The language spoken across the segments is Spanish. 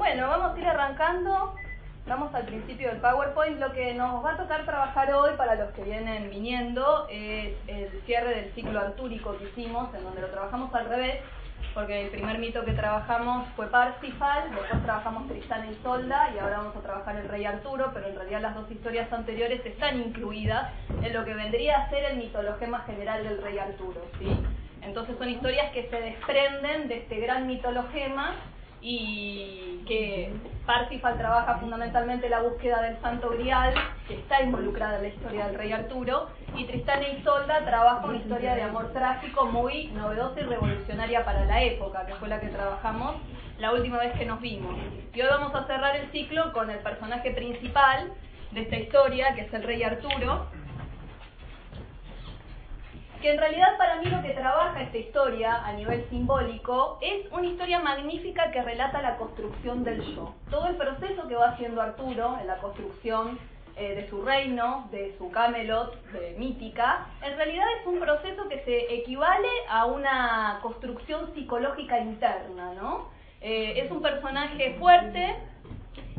Bueno, vamos a ir arrancando. Vamos al principio del PowerPoint. Lo que nos va a tocar trabajar hoy para los que vienen viniendo es el cierre del ciclo artúrico que hicimos, en donde lo trabajamos al revés, porque el primer mito que trabajamos fue Parsifal, después trabajamos Tristán y Solda y ahora vamos a trabajar el rey Arturo, pero en realidad las dos historias anteriores están incluidas en lo que vendría a ser el mitologema general del rey Arturo. ¿sí? Entonces son historias que se desprenden de este gran mitologema y que Parsifal trabaja fundamentalmente la búsqueda del Santo Grial, que está involucrada en la historia del rey Arturo, y Tristán e Isolda trabaja una historia de amor trágico muy novedosa y revolucionaria para la época, que fue la que trabajamos la última vez que nos vimos. Y hoy vamos a cerrar el ciclo con el personaje principal de esta historia, que es el rey Arturo, que en realidad para mí lo que trabaja esta historia a nivel simbólico es una historia magnífica que relata la construcción del yo. Todo el proceso que va haciendo Arturo en la construcción eh, de su reino, de su Camelot de mítica, en realidad es un proceso que se equivale a una construcción psicológica interna, ¿no? Eh, es un personaje fuerte,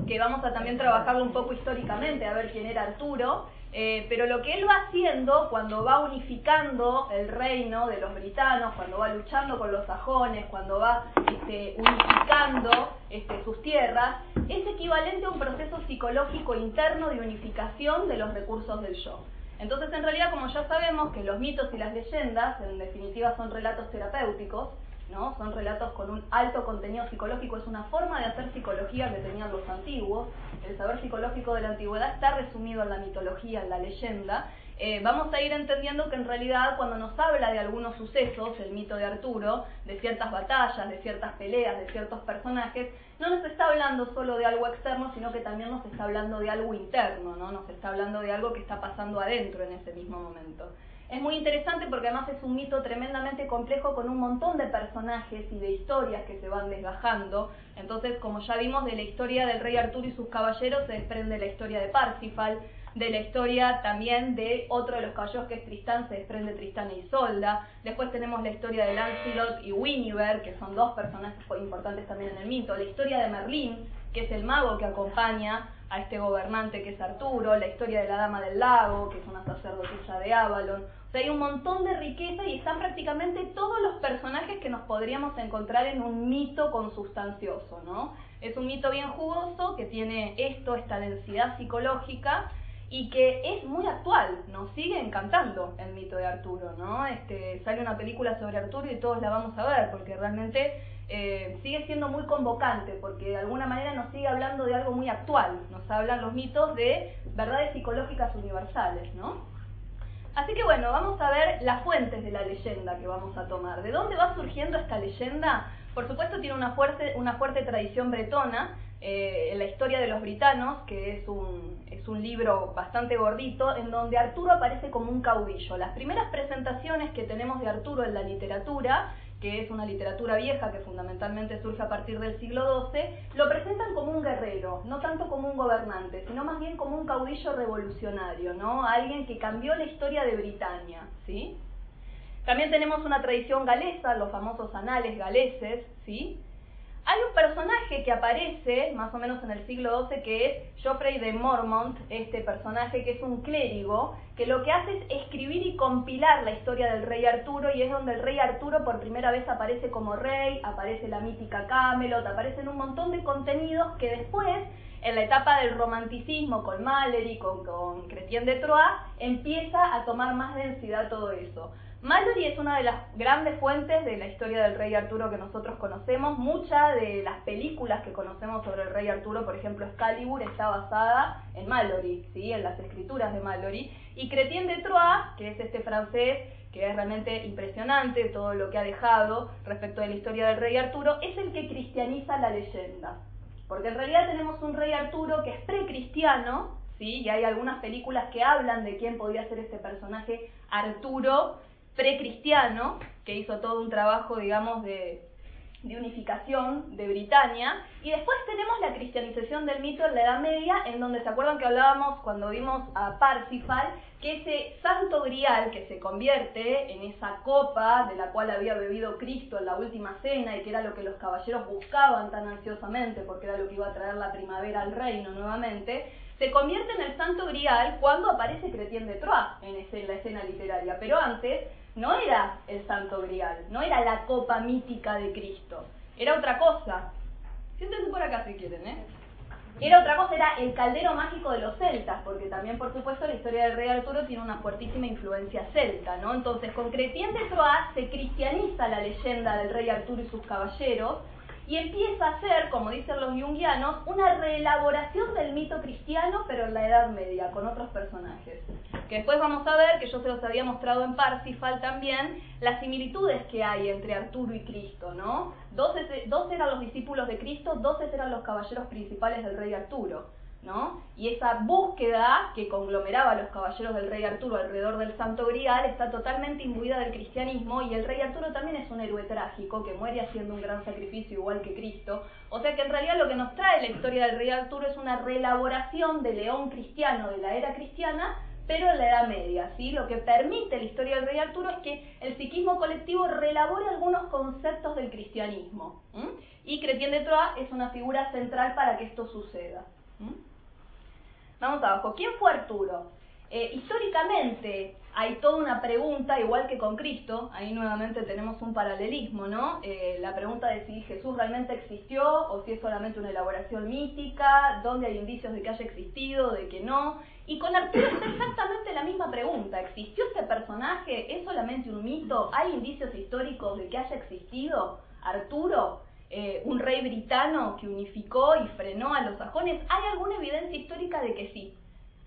que vamos a también trabajarlo un poco históricamente, a ver quién era Arturo, eh, pero lo que él va haciendo cuando va unificando el reino de los britanos, cuando va luchando con los sajones, cuando va este, unificando este, sus tierras, es equivalente a un proceso psicológico interno de unificación de los recursos del yo. Entonces, en realidad, como ya sabemos que los mitos y las leyendas, en definitiva, son relatos terapéuticos, ¿no? Son relatos con un alto contenido psicológico, es una forma de hacer psicología que tenían los antiguos. El saber psicológico de la antigüedad está resumido en la mitología, en la leyenda. Eh, vamos a ir entendiendo que en realidad cuando nos habla de algunos sucesos, el mito de Arturo, de ciertas batallas, de ciertas peleas, de ciertos personajes, no nos está hablando solo de algo externo, sino que también nos está hablando de algo interno, ¿no? Nos está hablando de algo que está pasando adentro en ese mismo momento. Es muy interesante porque además es un mito tremendamente complejo con un montón de personajes y de historias que se van desgajando. Entonces, como ya vimos, de la historia del rey Arturo y sus caballeros se desprende la historia de Parsifal, de la historia también de otro de los caballeros que es Tristán, se desprende Tristán e Isolda. Después tenemos la historia de Lancelot y Winiver, que son dos personajes importantes también en el mito. La historia de Merlín, que es el mago que acompaña a este gobernante que es Arturo, la historia de la Dama del Lago, que es una sacerdotisa de Avalon. O sea, hay un montón de riqueza y están prácticamente todos los personajes que nos podríamos encontrar en un mito consustancioso, ¿no? Es un mito bien jugoso que tiene esto, esta densidad psicológica y que es muy actual, nos sigue encantando el mito de Arturo, ¿no? Este, sale una película sobre Arturo y todos la vamos a ver porque realmente eh, sigue siendo muy convocante porque de alguna manera nos sigue hablando de algo muy actual, nos hablan los mitos de verdades psicológicas universales, ¿no? Así que bueno, vamos a ver las fuentes de la leyenda que vamos a tomar. ¿De dónde va surgiendo esta leyenda? Por supuesto tiene una fuerte, una fuerte tradición bretona, eh, en la historia de los britanos, que es un, es un libro bastante gordito, en donde Arturo aparece como un caudillo. Las primeras presentaciones que tenemos de Arturo en la literatura que es una literatura vieja que fundamentalmente surge a partir del siglo XII, lo presentan como un guerrero, no tanto como un gobernante, sino más bien como un caudillo revolucionario, ¿no? Alguien que cambió la historia de Britania, ¿sí? También tenemos una tradición galesa, los famosos anales galeses, ¿sí? Hay un personaje que aparece más o menos en el siglo XII que es Geoffrey de Mormont, este personaje que es un clérigo, que lo que hace es escribir y compilar la historia del rey Arturo y es donde el rey Arturo por primera vez aparece como rey, aparece la mítica Camelot, aparecen un montón de contenidos que después, en la etapa del romanticismo con Malory, con, con Chrétien de Troyes, empieza a tomar más densidad todo eso. Mallory es una de las grandes fuentes de la historia del rey Arturo que nosotros conocemos. Muchas de las películas que conocemos sobre el rey Arturo, por ejemplo Excalibur, está basada en Mallory, ¿sí? en las escrituras de Mallory. Y Chrétien de Troyes, que es este francés que es realmente impresionante todo lo que ha dejado respecto de la historia del rey Arturo, es el que cristianiza la leyenda. Porque en realidad tenemos un rey Arturo que es precristiano, ¿sí? y hay algunas películas que hablan de quién podía ser este personaje Arturo precristiano, que hizo todo un trabajo, digamos, de, unificación de Britania. Y después tenemos la cristianización del mito en la Edad Media, en donde se acuerdan que hablábamos cuando vimos a Parsifal, que ese santo grial que se convierte en esa copa de la cual había bebido Cristo en la última cena y que era lo que los caballeros buscaban tan ansiosamente porque era lo que iba a traer la primavera al reino nuevamente, se convierte en el santo grial cuando aparece Cretien de Troyes en, la escena literaria, pero antes no era el santo grial, no era la copa mítica de Cristo, era otra cosa. Siéntense por acá si quieren, ¿eh? Era otra cosa, era el caldero mágico de los celtas, porque también, por supuesto, la historia del rey Arturo tiene una fuertísima influencia celta, ¿no? Entonces, con Cretien de se cristianiza la leyenda del rey Arturo y sus caballeros, y empieza a ser, como dicen los jungianos, una reelaboración del mito cristiano, pero en la Edad Media, con otros personajes. Que después vamos a ver, que yo se los había mostrado en Parsifal también, las similitudes que hay entre Arturo y Cristo, ¿no? Dos, eran los discípulos de Cristo, dos eran los caballeros principales del rey Arturo. ¿No? Y esa búsqueda que conglomeraba a los caballeros del rey Arturo alrededor del Santo Grial está totalmente imbuida del cristianismo y el rey Arturo también es un héroe trágico que muere haciendo un gran sacrificio igual que Cristo. O sea que en realidad lo que nos trae la historia del rey Arturo es una reelaboración del león cristiano de la era cristiana pero en la Edad Media, ¿sí? Lo que permite la historia del rey Arturo es que el psiquismo colectivo relabore algunos conceptos del cristianismo. Y Cretien de Troyes es una figura central para que esto suceda. Vamos abajo. ¿Quién fue Arturo? Eh, históricamente hay toda una pregunta, igual que con Cristo, ahí nuevamente tenemos un paralelismo, ¿no? Eh, la pregunta de si Jesús realmente existió o si es solamente una elaboración mítica, dónde hay indicios de que haya existido, de que no. Y con Arturo es exactamente la misma pregunta. ¿Existió este personaje? ¿Es solamente un mito? ¿Hay indicios históricos de que haya existido Arturo? Eh, un rey britano que unificó y frenó a los sajones, ¿hay alguna evidencia histórica de que sí?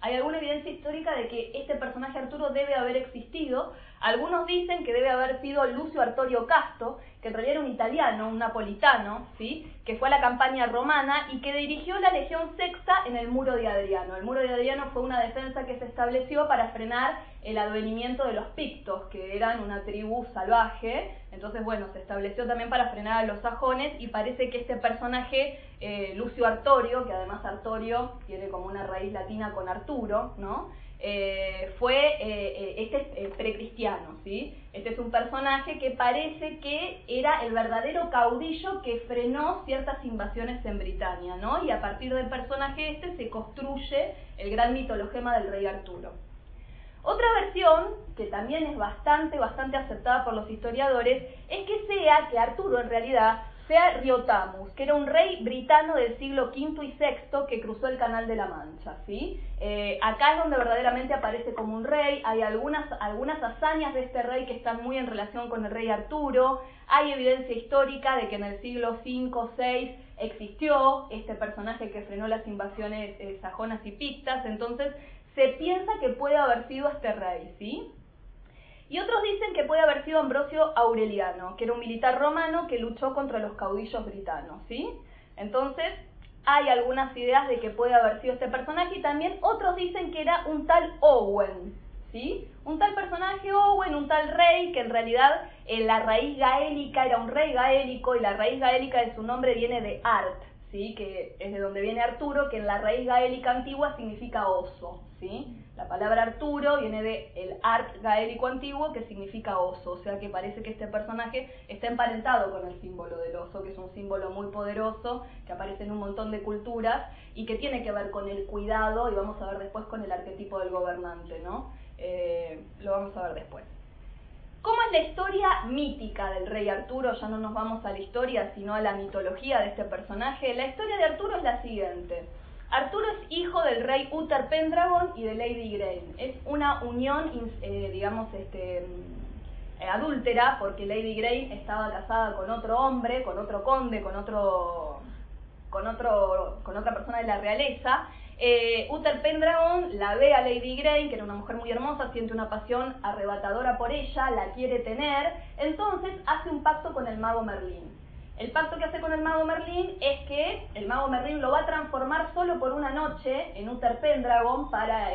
Hay alguna evidencia histórica de que este personaje Arturo debe haber existido. Algunos dicen que debe haber sido Lucio Artorio Casto, que en realidad era un italiano, un napolitano, ¿sí? que fue a la campaña romana y que dirigió la Legión Sexta en el Muro de Adriano. El Muro de Adriano fue una defensa que se estableció para frenar el advenimiento de los pictos, que eran una tribu salvaje. Entonces, bueno, se estableció también para frenar a los sajones y parece que este personaje, eh, Lucio Artorio, que además Artorio tiene como una raíz latina con Arturo, ¿no? Eh, fue, eh, eh, este es precristiano, ¿sí? Este es un personaje que parece que era el verdadero caudillo que frenó ciertas invasiones en Britania, ¿no? Y a partir del personaje este se construye el gran mitologema del rey Arturo. Otra versión, que también es bastante, bastante aceptada por los historiadores, es que sea que Arturo en realidad sea Riotamus, que era un rey britano del siglo V y VI que cruzó el Canal de la Mancha. ¿sí? Eh, acá es donde verdaderamente aparece como un rey, hay algunas, algunas hazañas de este rey que están muy en relación con el rey Arturo, hay evidencia histórica de que en el siglo V, VI existió este personaje que frenó las invasiones eh, sajonas y pictas, entonces se piensa que puede haber sido este rey, ¿sí? Y otros dicen que puede haber sido Ambrosio Aureliano, que era un militar romano que luchó contra los caudillos britanos, ¿sí? Entonces, hay algunas ideas de que puede haber sido este personaje y también otros dicen que era un tal Owen, ¿sí? Un tal personaje Owen, un tal rey, que en realidad en la raíz gaélica era un rey gaélico y la raíz gaélica de su nombre viene de Art, ¿sí? Que es de donde viene Arturo, que en la raíz gaélica antigua significa oso, ¿sí? La palabra Arturo viene de el art gaélico antiguo que significa oso, o sea que parece que este personaje está emparentado con el símbolo del oso, que es un símbolo muy poderoso, que aparece en un montón de culturas y que tiene que ver con el cuidado y vamos a ver después con el arquetipo del gobernante, ¿no? Eh, lo vamos a ver después. ¿Cómo es la historia mítica del rey Arturo? Ya no nos vamos a la historia, sino a la mitología de este personaje. La historia de Arturo es la siguiente. Arturo es hijo del rey Uther Pendragon y de Lady Grain. Es una unión, eh, digamos, este, eh, adúltera, porque Lady Grain estaba casada con otro hombre, con otro conde, con otro, con otro, con otra persona de la realeza. Eh, Uther Pendragon la ve a Lady Grain, que era una mujer muy hermosa, siente una pasión arrebatadora por ella, la quiere tener, entonces hace un pacto con el mago Merlín. El pacto que hace con el mago Merlín es que el mago Merlín lo va a transformar solo por una noche en Uther Pendragon para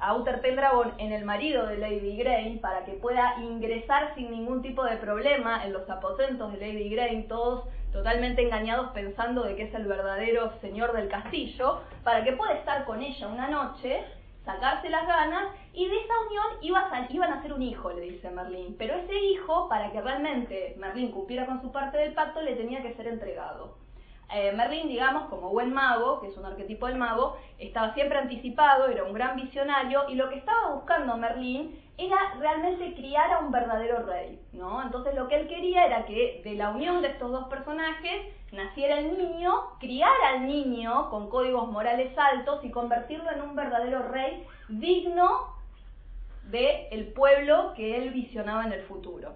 a Uther Pendragon en el marido de Lady Grey para que pueda ingresar sin ningún tipo de problema en los aposentos de Lady Grey, todos totalmente engañados pensando de que es el verdadero señor del castillo, para que pueda estar con ella una noche, sacarse las ganas, y de esa unión iba a, iban a ser un hijo, le dice Merlín. Pero ese hijo, para que realmente Merlín cumpliera con su parte del pacto, le tenía que ser entregado. Eh, Merlín, digamos, como buen mago, que es un arquetipo del mago, estaba siempre anticipado, era un gran visionario, y lo que estaba buscando Merlín era realmente criar a un verdadero rey, ¿no? Entonces lo que él quería era que de la unión de estos dos personajes naciera el niño, criar al niño con códigos morales altos y convertirlo en un verdadero rey digno del pueblo que él visionaba en el futuro.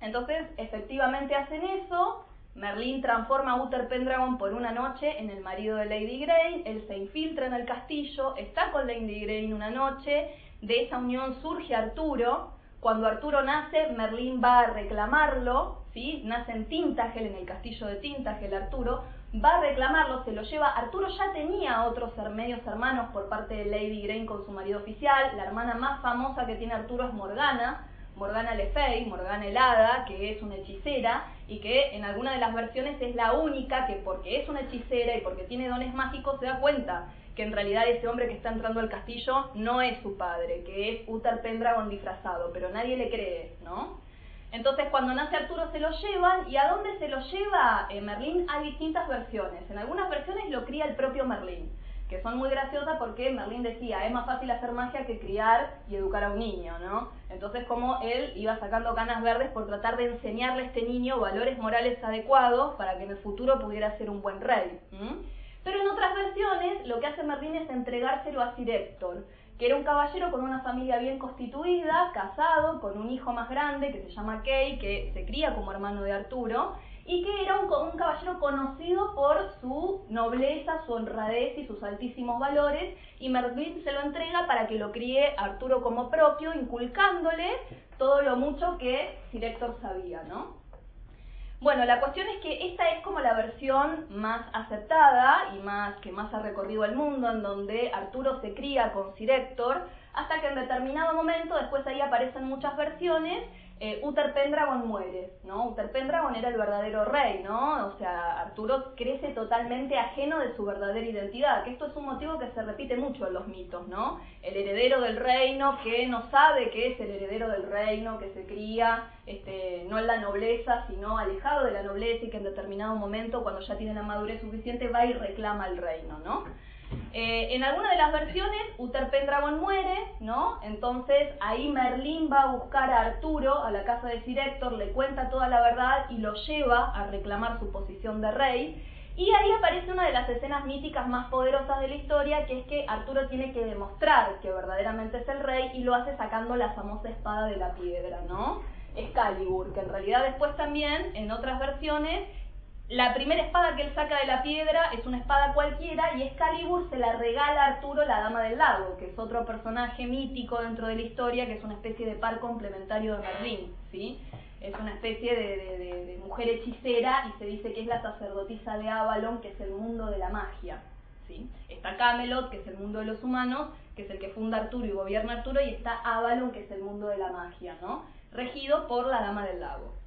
Entonces, efectivamente hacen eso, Merlín transforma a Uther Pendragon por una noche en el marido de Lady Grey, él se infiltra en el castillo, está con Lady Grey una noche, de esa unión surge Arturo, cuando Arturo nace, Merlín va a reclamarlo, ¿sí? nace en Tintagel, en el castillo de Tintagel Arturo, va a reclamarlo, se lo lleva, Arturo ya tenía otros medios hermanos por parte de Lady Grey con su marido oficial, la hermana más famosa que tiene Arturo es Morgana, Morgana Le Fay, Morgana Helada, que es una hechicera y que en alguna de las versiones es la única que porque es una hechicera y porque tiene dones mágicos se da cuenta que en realidad ese hombre que está entrando al castillo no es su padre, que es Uther Pendragon disfrazado, pero nadie le cree, ¿no? Entonces cuando nace Arturo se lo llevan y a dónde se lo lleva eh, Merlín hay distintas versiones. En algunas versiones lo cría el propio Merlín que son muy graciosas porque Merlín decía, es más fácil hacer magia que criar y educar a un niño, ¿no? Entonces como él iba sacando canas verdes por tratar de enseñarle a este niño valores morales adecuados para que en el futuro pudiera ser un buen rey. Pero en otras versiones lo que hace Merlín es entregárselo a Sir Héctor, que era un caballero con una familia bien constituida, casado, con un hijo más grande que se llama Kay, que se cría como hermano de Arturo, y que era un, caballero conocido por su nobleza, su honradez y sus altísimos valores, y Merlín se lo entrega para que lo críe Arturo como propio, inculcándole todo lo mucho que Sir Héctor sabía, ¿no? Bueno, la cuestión es que esta es como la versión más aceptada y más que más ha recorrido el mundo, en donde Arturo se cría con Sir Héctor, hasta que en determinado momento, después ahí aparecen muchas versiones, eh, Uther Pendragon muere, ¿no? Uther Pendragon era el verdadero rey, ¿no? O sea, Arturo crece totalmente ajeno de su verdadera identidad, que esto es un motivo que se repite mucho en los mitos, ¿no? El heredero del reino que no sabe que es el heredero del reino, que se cría este, no en la nobleza, sino alejado de la nobleza y que en determinado momento, cuando ya tiene la madurez suficiente, va y reclama el reino, ¿no? Eh, en alguna de las versiones, Uther Pendragon muere, ¿no? Entonces ahí Merlín va a buscar a Arturo a la casa de Sir Héctor, le cuenta toda la verdad y lo lleva a reclamar su posición de rey. Y ahí aparece una de las escenas míticas más poderosas de la historia, que es que Arturo tiene que demostrar que verdaderamente es el rey y lo hace sacando la famosa espada de la piedra, ¿no? Excalibur, que en realidad después también, en otras versiones, la primera espada que él saca de la piedra es una espada cualquiera y Excalibur se la regala a Arturo, la Dama del Lago, que es otro personaje mítico dentro de la historia, que es una especie de par complementario de Merlín, ¿sí? Es una especie de, mujer hechicera y se dice que es la sacerdotisa de Avalon, que es el mundo de la magia, ¿sí? Está Camelot, que es el mundo de los humanos, que es el que funda Arturo y gobierna Arturo, y está Avalon, que es el mundo de la magia, ¿no? Regido por la Dama del Lago.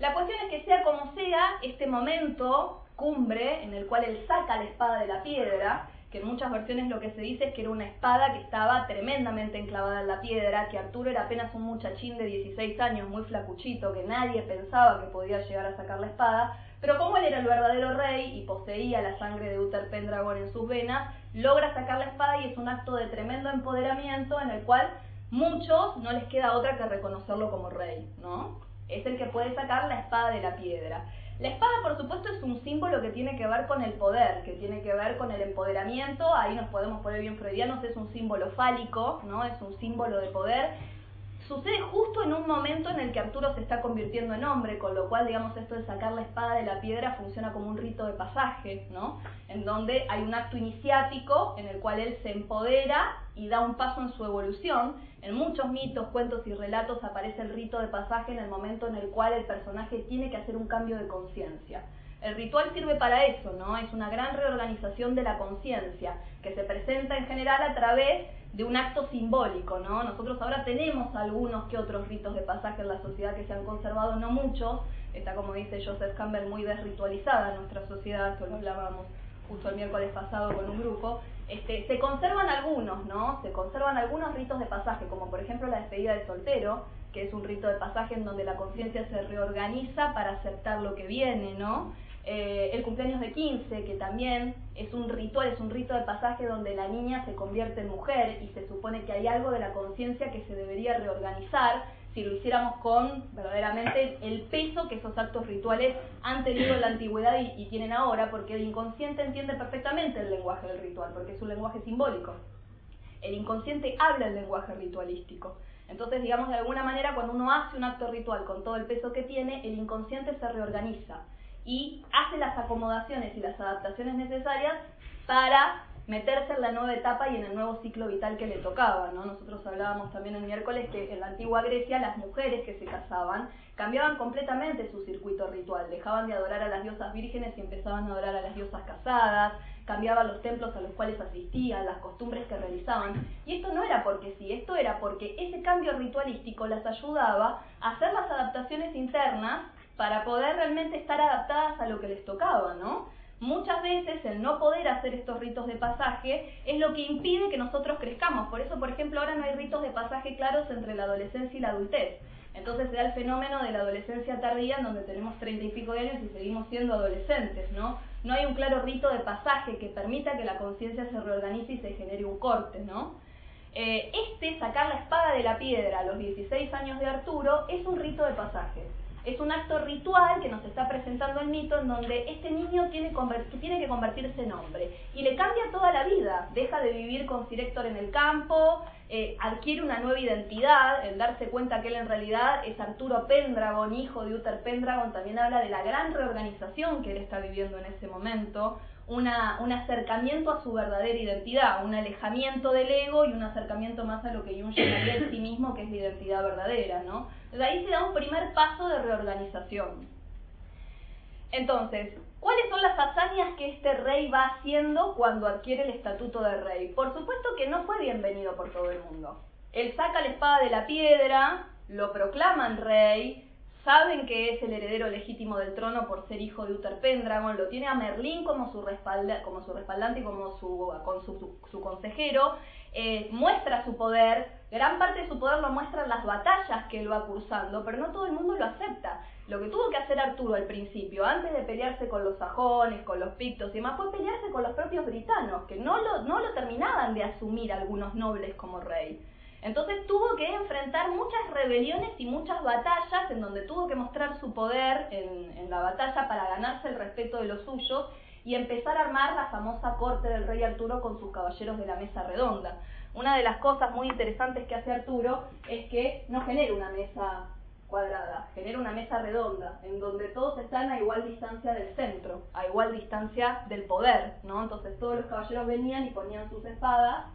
La cuestión es que sea como sea, este momento cumbre en el cual él saca la espada de la piedra, que en muchas versiones lo que se dice es que era una espada que estaba tremendamente enclavada en la piedra, que Arturo era apenas un muchachín de 16 años, muy flacuchito, que nadie pensaba que podía llegar a sacar la espada, pero como él era el verdadero rey y poseía la sangre de Uther Pendragon en sus venas, logra sacar la espada y es un acto de tremendo empoderamiento en el cual muchos no les queda otra que reconocerlo como rey, ¿no? Es el que puede sacar la espada de la piedra. La espada, por supuesto, es un símbolo que tiene que ver con el poder, que tiene que ver con el empoderamiento, ahí nos podemos poner bien freudianos, es un símbolo fálico, ¿no? Es un símbolo de poder. Sucede justo en un momento en el que Arturo se está convirtiendo en hombre, con lo cual, digamos, esto de sacar la espada de la piedra funciona como un rito de pasaje, ¿no? En donde hay un acto iniciático en el cual él se empodera y da un paso en su evolución. En muchos mitos, cuentos y relatos aparece el rito de pasaje en el momento en el cual el personaje tiene que hacer un cambio de conciencia. El ritual sirve para eso, ¿no? Es una gran reorganización de la conciencia, que se presenta en general a través de un acto simbólico, ¿no? Nosotros ahora tenemos algunos que otros ritos de pasaje en la sociedad que se han conservado, no muchos, está como dice Joseph Campbell muy desritualizada nuestra sociedad, que lo hablábamos justo el miércoles pasado con un grupo, este, se conservan algunos, ¿no? Se conservan algunos ritos de pasaje, como por ejemplo la despedida del soltero, que es un rito de pasaje en donde la conciencia se reorganiza para aceptar lo que viene, ¿no? Eh, el cumpleaños de 15, que también es un ritual, es un rito de pasaje donde la niña se convierte en mujer y se supone que hay algo de la conciencia que se debería reorganizar si lo hiciéramos con verdaderamente el peso que esos actos rituales han tenido en la antigüedad y, tienen ahora, porque el inconsciente entiende perfectamente el lenguaje del ritual, porque es un lenguaje simbólico. El inconsciente habla el lenguaje ritualístico. Entonces, digamos, de alguna manera, cuando uno hace un acto ritual con todo el peso que tiene, el inconsciente se reorganiza y hace las acomodaciones y las adaptaciones necesarias para meterse en la nueva etapa y en el nuevo ciclo vital que le tocaba. ¿no? Nosotros hablábamos también el miércoles que en la antigua Grecia las mujeres que se casaban cambiaban completamente su circuito ritual, dejaban de adorar a las diosas vírgenes y empezaban a adorar a las diosas casadas, cambiaban los templos a los cuales asistían, las costumbres que realizaban. Y esto no era porque sí, esto era porque ese cambio ritualístico las ayudaba a hacer las adaptaciones internas para poder realmente estar adaptadas a lo que les tocaba, ¿no? Muchas veces el no poder hacer estos ritos de pasaje es lo que impide que nosotros crezcamos. Por eso, por ejemplo, ahora no hay ritos de pasaje claros entre la adolescencia y la adultez. Entonces se da el fenómeno de la adolescencia tardía en donde tenemos treinta y pico de años y seguimos siendo adolescentes, ¿no? No hay un claro rito de pasaje que permita que la conciencia se reorganice y se genere un corte, ¿no? Eh, este, sacar la espada de la piedra a los 16 años de Arturo, es un rito de pasaje es un acto ritual que nos está presentando el mito en donde este niño tiene, que convertirse en hombre. Y le cambia toda la vida, deja de vivir con Director en el campo, eh, adquiere una nueva identidad, el darse cuenta que él en realidad es Arturo Pendragon, hijo de Uther Pendragon, también habla de la gran reorganización que él está viviendo en ese momento, un acercamiento a su verdadera identidad, un alejamiento del ego y un acercamiento más a lo que Jung llamaría en sí mismo, que es la identidad verdadera, ¿no? Entonces ahí se da un primer paso de reorganización. Entonces, ¿cuáles son las hazañas que este rey va haciendo cuando adquiere el estatuto de rey? Por supuesto que no fue bienvenido por todo el mundo. Él saca la espada de la piedra, lo proclaman rey, saben que es el heredero legítimo del trono por ser hijo de Uther Pendragon, lo tiene a Merlín como su, como su respaldante y como su, con su, consejero, eh, muestra su poder, gran parte de su poder lo muestra en las batallas que él va cursando, pero no todo el mundo lo acepta. Lo que tuvo que hacer Arturo al principio, antes de pelearse con los sajones, con los pictos y demás, fue pelearse con los propios britanos, que no lo, no lo terminaban de asumir algunos nobles como rey. Entonces tuvo que enfrentar muchas rebeliones y muchas batallas en donde tuvo que mostrar su poder en, la batalla para ganarse el respeto de los suyos y empezar a armar la famosa corte del rey Arturo con sus caballeros de la mesa redonda. Una de las cosas muy interesantes que hace Arturo es que no genera una mesa cuadrada, genera una mesa redonda, en donde todos están a igual distancia del centro, a igual distancia del poder, ¿no? Entonces todos los caballeros venían y ponían sus espadas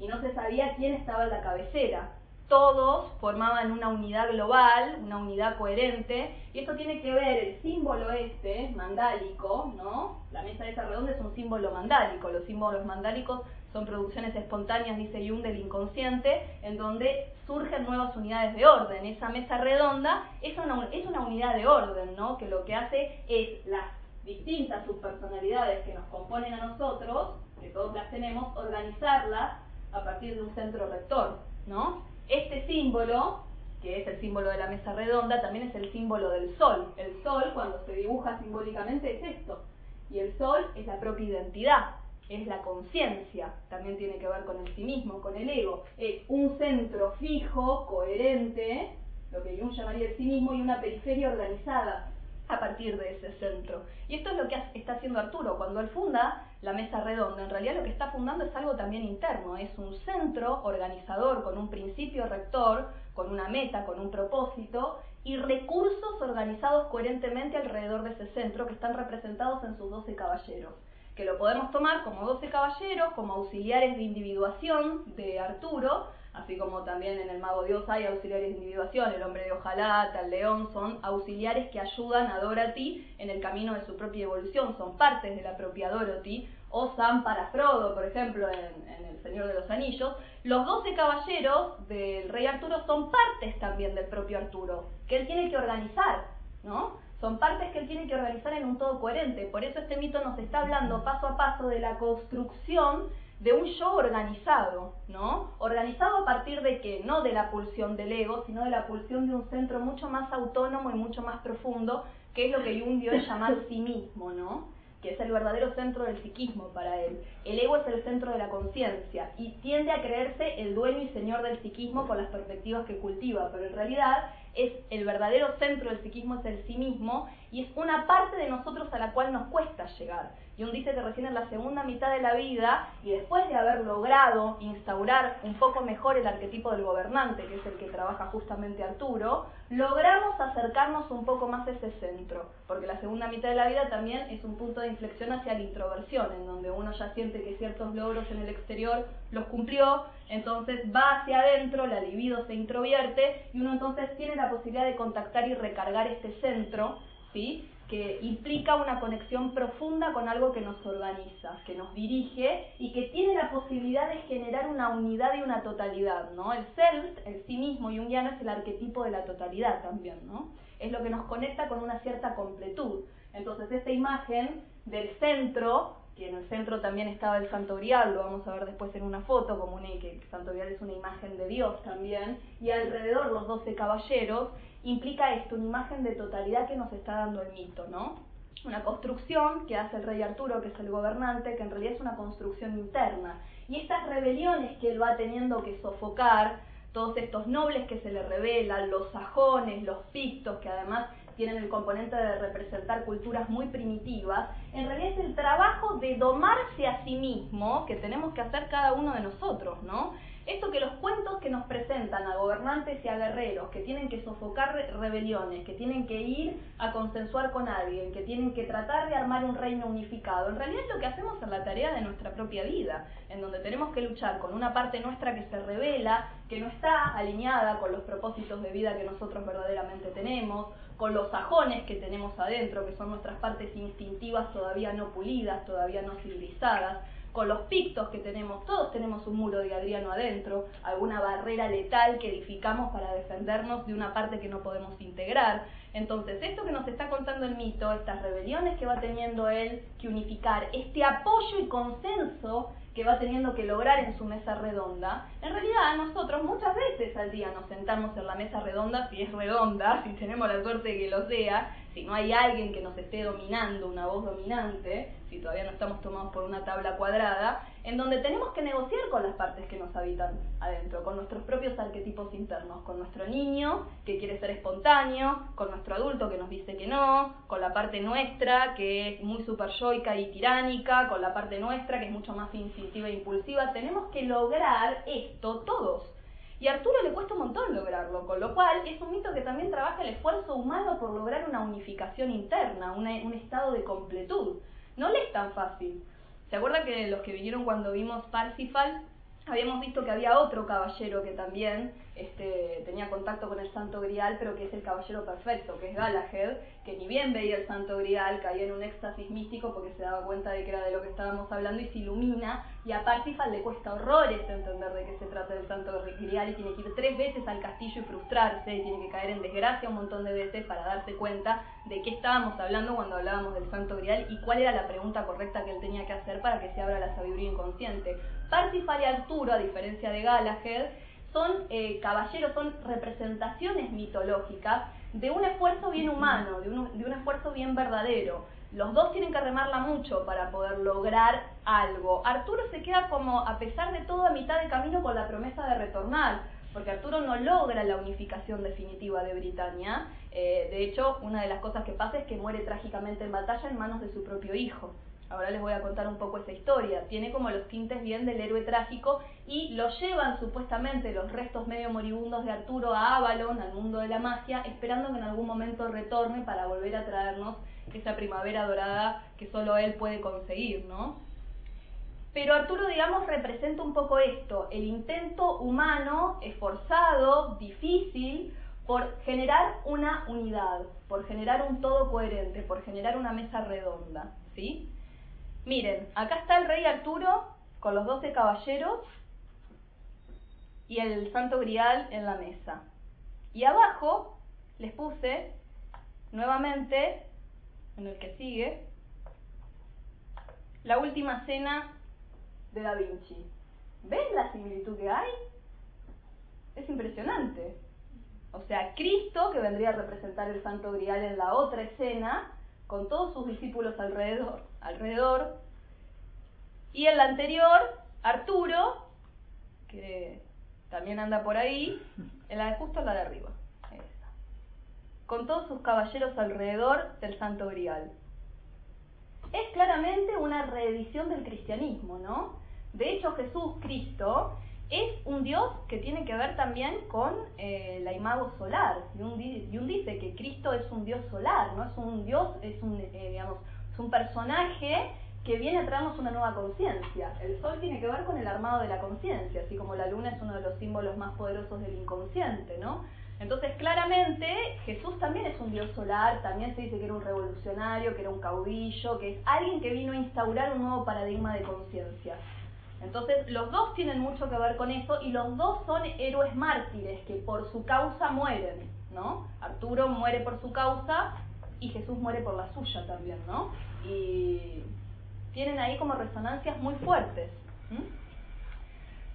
y no se sabía quién estaba en la cabecera. Todos formaban una unidad global, una unidad coherente, y esto tiene que ver el símbolo este, mandálico, ¿no? La mesa esa redonda es un símbolo mandálico, los símbolos mandálicos son producciones espontáneas, dice Jung, del inconsciente, en donde surgen nuevas unidades de orden. Esa mesa redonda es una, es una unidad de orden, ¿no? Que lo que hace es las distintas subpersonalidades que nos componen a nosotros, que todos las tenemos, organizarlas a partir de un centro rector, ¿no? Este símbolo, que es el símbolo de la mesa redonda, también es el símbolo del sol. El sol, cuando se dibuja simbólicamente, es esto. Y el sol es la propia identidad, es la conciencia, también tiene que ver con el sí mismo, con el ego. Es un centro fijo, coherente, lo que Jung llamaría el sí mismo, y una periferia organizada a partir de ese centro. Y esto es lo que está haciendo Arturo. Cuando él funda la mesa redonda, en realidad lo que está fundando es algo también interno. Es un centro organizador con un principio rector, con una meta, con un propósito y recursos organizados coherentemente alrededor de ese centro que están representados en sus 12 caballeros. Que lo podemos tomar como 12 caballeros, como auxiliares de individuación de Arturo, así como también en el Mago Dios hay auxiliares de individuación, el hombre de hojalata, el león, son auxiliares que ayudan a Dorothy en el camino de su propia evolución, son partes de la propia Dorothy, o Sam para Frodo, por ejemplo, en, El Señor de los Anillos, los doce caballeros del rey Arturo son partes también del propio Arturo, que él tiene que organizar, ¿no? Son partes que él tiene que organizar en un todo coherente. Por eso este mito nos está hablando paso a paso de la construcción de un yo organizado, ¿no? Organizado a partir de qué? No de la pulsión del ego, sino de la pulsión de un centro mucho más autónomo y mucho más profundo, que es lo que Jung dio a llamar sí mismo, ¿no? que es el verdadero centro del psiquismo para él. El ego es el centro de la conciencia y tiende a creerse el dueño y señor del psiquismo con las perspectivas que cultiva, pero en realidad es el verdadero centro del psiquismo, es el sí mismo, y es una parte de nosotros a la cual nos cuesta llegar. Jung dice que recién en la segunda mitad de la vida, y después de haber logrado instaurar un poco mejor el arquetipo del gobernante, que es el que trabaja justamente Arturo, logramos acercarnos un poco más a ese centro, porque la segunda mitad de la vida también es un punto de inflexión hacia la introversión, en donde uno ya siente que ciertos logros en el exterior los cumplió, entonces va hacia adentro, la libido se introvierte, y uno entonces tiene la posibilidad de contactar y recargar este centro, ¿sí? Que implica una conexión profunda con algo que nos organiza, que nos dirige y que tiene la posibilidad de generar una unidad y una totalidad, ¿no? El self, el sí mismo jungiano es el arquetipo de la totalidad también, ¿no? Es lo que nos conecta con una cierta completud. Entonces, esta imagen del centro, que en el centro también estaba el Santo Grial, lo vamos a ver después en una foto, como una, que el Santo Grial es una imagen de Dios también, y alrededor los doce caballeros, implica esto, una imagen de totalidad que nos está dando el mito, ¿no? Una construcción que hace el rey Arturo, que es el gobernante, que en realidad es una construcción interna. Y estas rebeliones que él va teniendo que sofocar, todos estos nobles que se le revelan, los sajones, los pictos, que además tienen el componente de representar culturas muy primitivas, en realidad es el trabajo de domarse a sí mismo que tenemos que hacer cada uno de nosotros, ¿no? Esto que los cuentos que nos presentan a gobernantes y a guerreros, que tienen que sofocar rebeliones, que tienen que ir a consensuar con alguien, que tienen que tratar de armar un reino unificado, en realidad es lo que hacemos en la tarea de nuestra propia vida, en donde tenemos que luchar con una parte nuestra que se revela, que no está alineada con los propósitos de vida que nosotros verdaderamente tenemos, con los sajones que tenemos adentro, que son nuestras partes instintivas todavía no pulidas, todavía no civilizadas, con los pictos que tenemos, todos tenemos un muro de Adriano adentro, alguna barrera letal que edificamos para defendernos de una parte que no podemos integrar. Entonces, esto que nos está contando el mito, estas rebeliones que va teniendo él que unificar, este apoyo y consenso que va teniendo que lograr en su mesa redonda, en realidad nosotros muchas veces al día nos sentamos en la mesa redonda, si es redonda, si tenemos la suerte de que lo sea, si no hay alguien que nos esté dominando, una voz dominante, si todavía no estamos tomados por una tabla cuadrada, en donde tenemos que negociar con las partes que nos habitan adentro, con nuestros propios arquetipos internos, con nuestro niño que quiere ser espontáneo, con nuestro adulto que nos dice que no, con la parte nuestra que es muy superyoica y tiránica, con la parte nuestra que es mucho más instintiva e impulsiva. Tenemos que lograr esto todos y a Arturo le cuesta un montón lograrlo, con lo cual es un mito que también trabaja el esfuerzo humano por lograr una unificación interna, un estado de completud. No le es tan fácil. ¿Se acuerda que los que vinieron cuando vimos Parsifal habíamos visto que había otro caballero que también este, tenía contacto con el Santo Grial, pero que es el caballero perfecto, que es Galahad, que ni bien veía el Santo Grial, caía en un éxtasis místico porque se daba cuenta de que era de lo que estábamos hablando y se ilumina, y a Parsifal le cuesta horrores entender de qué se trata del Santo Grial y tiene que ir tres veces al castillo y frustrarse, y tiene que caer en desgracia un montón de veces para darse cuenta de qué estábamos hablando cuando hablábamos del Santo Grial y cuál era la pregunta correcta que él tenía que hacer para que se abra la sabiduría inconsciente. Parsifal y Arturo, a diferencia de Galahad, son eh, caballeros, son representaciones mitológicas de un esfuerzo bien humano, de un, de un esfuerzo bien verdadero. Los dos tienen que remarla mucho para poder lograr algo. Arturo se queda como, a pesar de todo, a mitad de camino con la promesa de retornar, porque Arturo no logra la unificación definitiva de Britania. Eh, de hecho, una de las cosas que pasa es que muere trágicamente en batalla en manos de su propio hijo. Ahora les voy a contar un poco esa historia. Tiene como los tintes bien del héroe trágico y lo llevan supuestamente los restos medio moribundos de Arturo a Avalon, al mundo de la magia, esperando que en algún momento retorne para volver a traernos esa primavera dorada que solo él puede conseguir, ¿no? Pero Arturo, digamos, representa un poco esto, el intento humano, esforzado, difícil, por generar una unidad, por generar un todo coherente, por generar una mesa redonda, ¿sí? Miren, acá está el rey Arturo con los doce caballeros y el santo grial en la mesa. Y abajo les puse nuevamente, en el que sigue, la última cena de Da Vinci. ¿Ven la similitud que hay? Es impresionante. O sea, Cristo, que vendría a representar el Santo Grial en la otra escena, con todos sus discípulos alrededor, alrededor. Y en la anterior, Arturo, que también anda por ahí, en de justo la de arriba. Con todos sus caballeros alrededor del Santo Grial. Es claramente una reedición del cristianismo, ¿no? De hecho, Jesús Cristo es un Dios que tiene que ver también con eh, la imago solar. Jung, dice que Cristo es un Dios solar, no es un Dios, es un, eh, digamos, es un personaje que viene a traernos una nueva conciencia. El sol tiene que ver con el armado de la conciencia, así como la luna es uno de los símbolos más poderosos del inconsciente, ¿no? Entonces, claramente, Jesús también es un dios solar, también se dice que era un revolucionario, que era un caudillo, que es alguien que vino a instaurar un nuevo paradigma de conciencia. Entonces, los dos tienen mucho que ver con eso y los dos son héroes mártires que por su causa mueren, ¿no? Arturo muere por su causa y Jesús muere por la suya también, ¿no? Y tienen ahí como resonancias muy fuertes.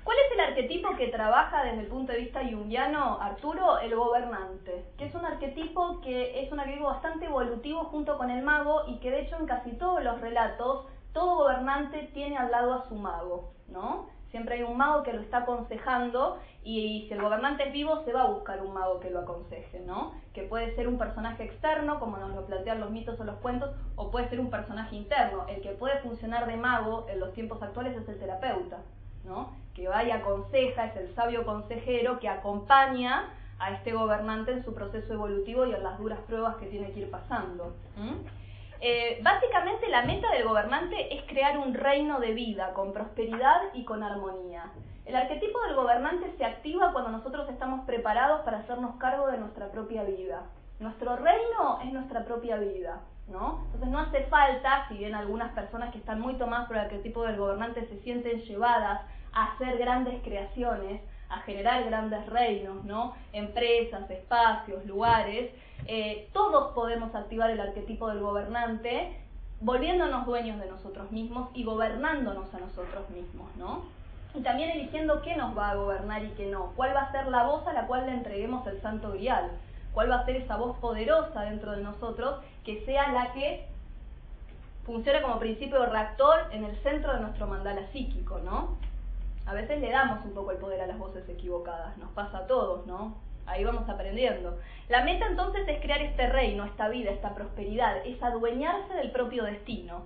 ¿Cuál es el arquetipo que trabaja desde el punto de vista junguiano, Arturo? El gobernante, que es un arquetipo que es un arquetipo bastante evolutivo junto con el mago y que de hecho en casi todos los relatos todo gobernante tiene al lado a su mago, ¿no? Siempre hay un mago que lo está aconsejando y, si el gobernante es vivo se va a buscar un mago que lo aconseje, ¿no? Que puede ser un personaje externo, como nos lo plantean los mitos o los cuentos, o puede ser un personaje interno. El que puede funcionar de mago en los tiempos actuales es el terapeuta, ¿no? Que va y aconseja, es el sabio consejero que acompaña a este gobernante en su proceso evolutivo y en las duras pruebas que tiene que ir pasando. Eh, básicamente la meta del gobernante es crear un reino de vida con prosperidad y con armonía. El arquetipo del gobernante se activa cuando nosotros estamos preparados para hacernos cargo de nuestra propia vida. Nuestro reino es nuestra propia vida, ¿no? Entonces no hace falta, si bien algunas personas que están muy tomadas por el arquetipo del gobernante se sienten llevadas a hacer grandes creaciones, a generar grandes reinos, ¿no? Empresas, espacios, lugares, eh, todos podemos activar el arquetipo del gobernante volviéndonos dueños de nosotros mismos y gobernándonos a nosotros mismos, ¿no? Y también eligiendo qué nos va a gobernar y qué no, cuál va a ser la voz a la cual le entreguemos el santo grial, cuál va a ser esa voz poderosa dentro de nosotros que sea la que funcione como principio reactor en el centro de nuestro mandala psíquico, ¿no? A veces le damos un poco el poder a las voces equivocadas, nos pasa a todos, ¿no? Ahí vamos aprendiendo. La meta entonces es crear este reino, esta vida, esta prosperidad, es adueñarse del propio destino.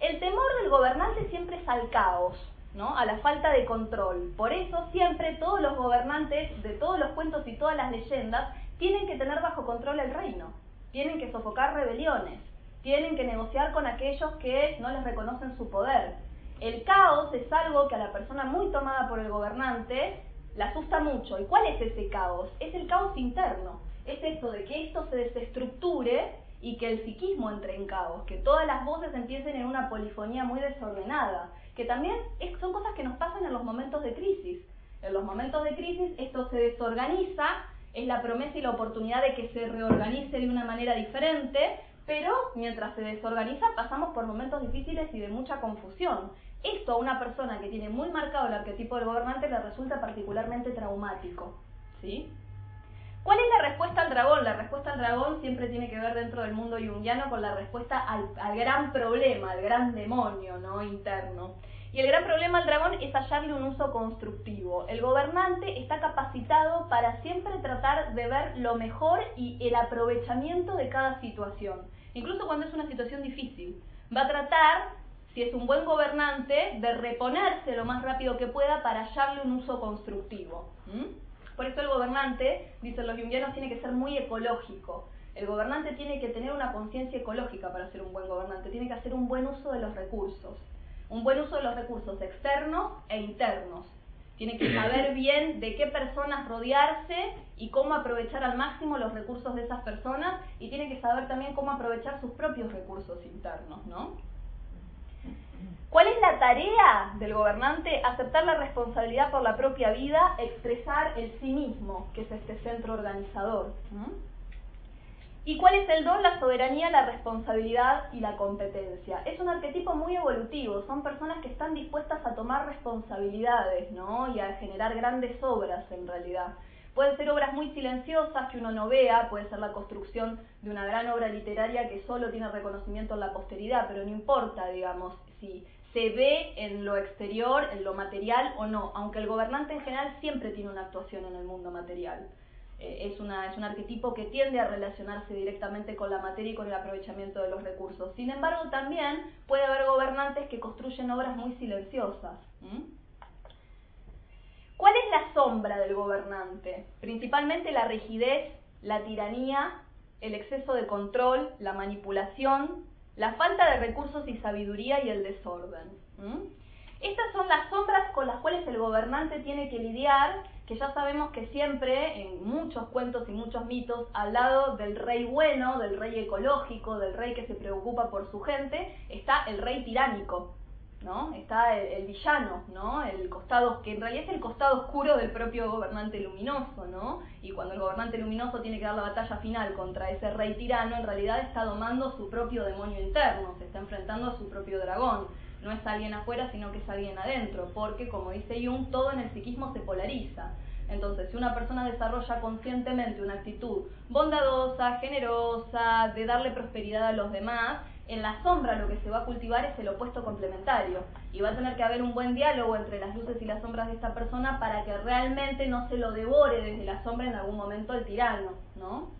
El temor del gobernante siempre es al caos, ¿no? a la falta de control. Por eso siempre todos los gobernantes de todos los cuentos y todas las leyendas tienen que tener bajo control el reino, tienen que sofocar rebeliones, tienen que negociar con aquellos que no les reconocen su poder. El caos es algo que a la persona muy tomada por el gobernante la asusta mucho. ¿Y cuál es ese caos? Es el caos interno. Es esto de que esto se desestructure y que el psiquismo entre en caos, que todas las voces empiecen en una polifonía muy desordenada, que también son cosas que nos pasan en los momentos de crisis. En los momentos de crisis esto se desorganiza, es la promesa y la oportunidad de que se reorganice de una manera diferente, pero mientras se desorganiza pasamos por momentos difíciles y de mucha confusión. Esto a una persona que tiene muy marcado el arquetipo del gobernante le resulta particularmente traumático. ¿sí? ¿Cuál es la respuesta al dragón? La respuesta al dragón siempre tiene que ver dentro del mundo junguiano con la respuesta al, gran problema, al gran demonio ¿no? interno. Y el gran problema al dragón es hallarle un uso constructivo. El gobernante está capacitado para siempre tratar de ver lo mejor y el aprovechamiento de cada situación, incluso cuando es una situación difícil. Va a tratar si es un buen gobernante, de reponerse lo más rápido que pueda para hallarle un uso constructivo. Por eso el gobernante, dicen los junguianos, tiene que ser muy ecológico. El gobernante tiene que tener una conciencia ecológica para ser un buen gobernante, tiene que hacer un buen uso de los recursos. un buen uso de los recursos externos e internos. Tiene que saber bien de qué personas rodearse y cómo aprovechar al máximo los recursos de esas personas y tiene que saber también cómo aprovechar sus propios recursos internos, ¿no? ¿Cuál es la tarea del gobernante? Aceptar la responsabilidad por la propia vida, expresar el sí mismo, que es este centro organizador. ¿Y cuál es el don? La soberanía, la responsabilidad y la competencia. Es un arquetipo muy evolutivo, son personas que están dispuestas a tomar responsabilidades, ¿no? Y a generar grandes obras en realidad. Pueden ser obras muy silenciosas que uno no vea, puede ser la construcción de una gran obra literaria que solo tiene reconocimiento en la posteridad, pero no importa, digamos, si se ve en lo exterior, en lo material o no, aunque el gobernante en general siempre tiene una actuación en el mundo material. Eh, es, una, es un arquetipo que tiende a relacionarse directamente con la materia y con el aprovechamiento de los recursos. Sin embargo, también puede haber gobernantes que construyen obras muy silenciosas. ¿Cuál es la sombra del gobernante? Principalmente la rigidez, la tiranía, el exceso de control, la manipulación, la falta de recursos y sabiduría y el desorden. Estas son las sombras con las cuales el gobernante tiene que lidiar, que ya sabemos que siempre, en muchos cuentos y muchos mitos, al lado del rey bueno, del rey ecológico, del rey que se preocupa por su gente, está el rey tiránico, ¿no? Está el, villano, ¿no? El costado, que en realidad es el costado oscuro del propio gobernante luminoso, ¿no? Y cuando el gobernante luminoso tiene que dar la batalla final contra ese rey tirano, en realidad está domando su propio demonio interno, se está enfrentando a su propio dragón. No es alguien afuera, sino que es alguien adentro, porque como dice Jung, todo en el psiquismo se polariza. Entonces, si una persona desarrolla conscientemente una actitud bondadosa, generosa, de darle prosperidad a los demás, en la sombra lo que se va a cultivar es el opuesto complementario y va a tener que haber un buen diálogo entre las luces y las sombras de esta persona para que realmente no se lo devore desde la sombra en algún momento el tirano, ¿no?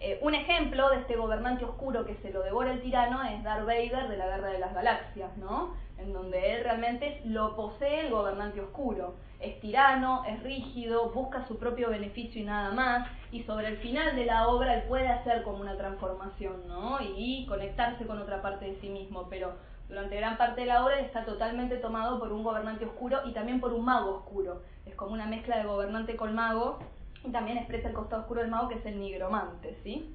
Eh, un ejemplo de este gobernante oscuro que se lo devora el tirano es Darth Vader de la Guerra de las Galaxias, ¿no? En donde él realmente lo posee el gobernante oscuro. Es tirano, es rígido, busca su propio beneficio y nada más, y sobre el final de la obra él puede hacer como una transformación, ¿no? Y conectarse con otra parte de sí mismo, pero durante gran parte de la obra está totalmente tomado por un gobernante oscuro y también por un mago oscuro. Es como una mezcla de gobernante con mago y también expresa el costado oscuro del mago que es el nigromante, ¿sí?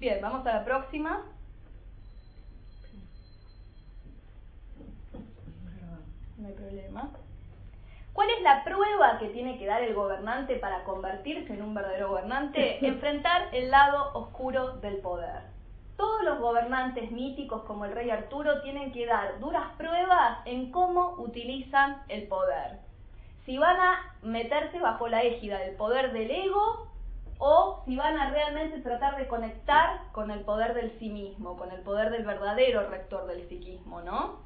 Bien, vamos a la próxima. No hay problema. ¿Cuál es la prueba que tiene que dar el gobernante para convertirse en un verdadero gobernante? Enfrentar el lado oscuro del poder. Todos los gobernantes míticos como el rey Arturo tienen que dar duras pruebas en cómo utilizan el poder si van a meterse bajo la égida del poder del ego o si van a realmente tratar de conectar con el poder del sí mismo, con el poder del verdadero rector del psiquismo, ¿no?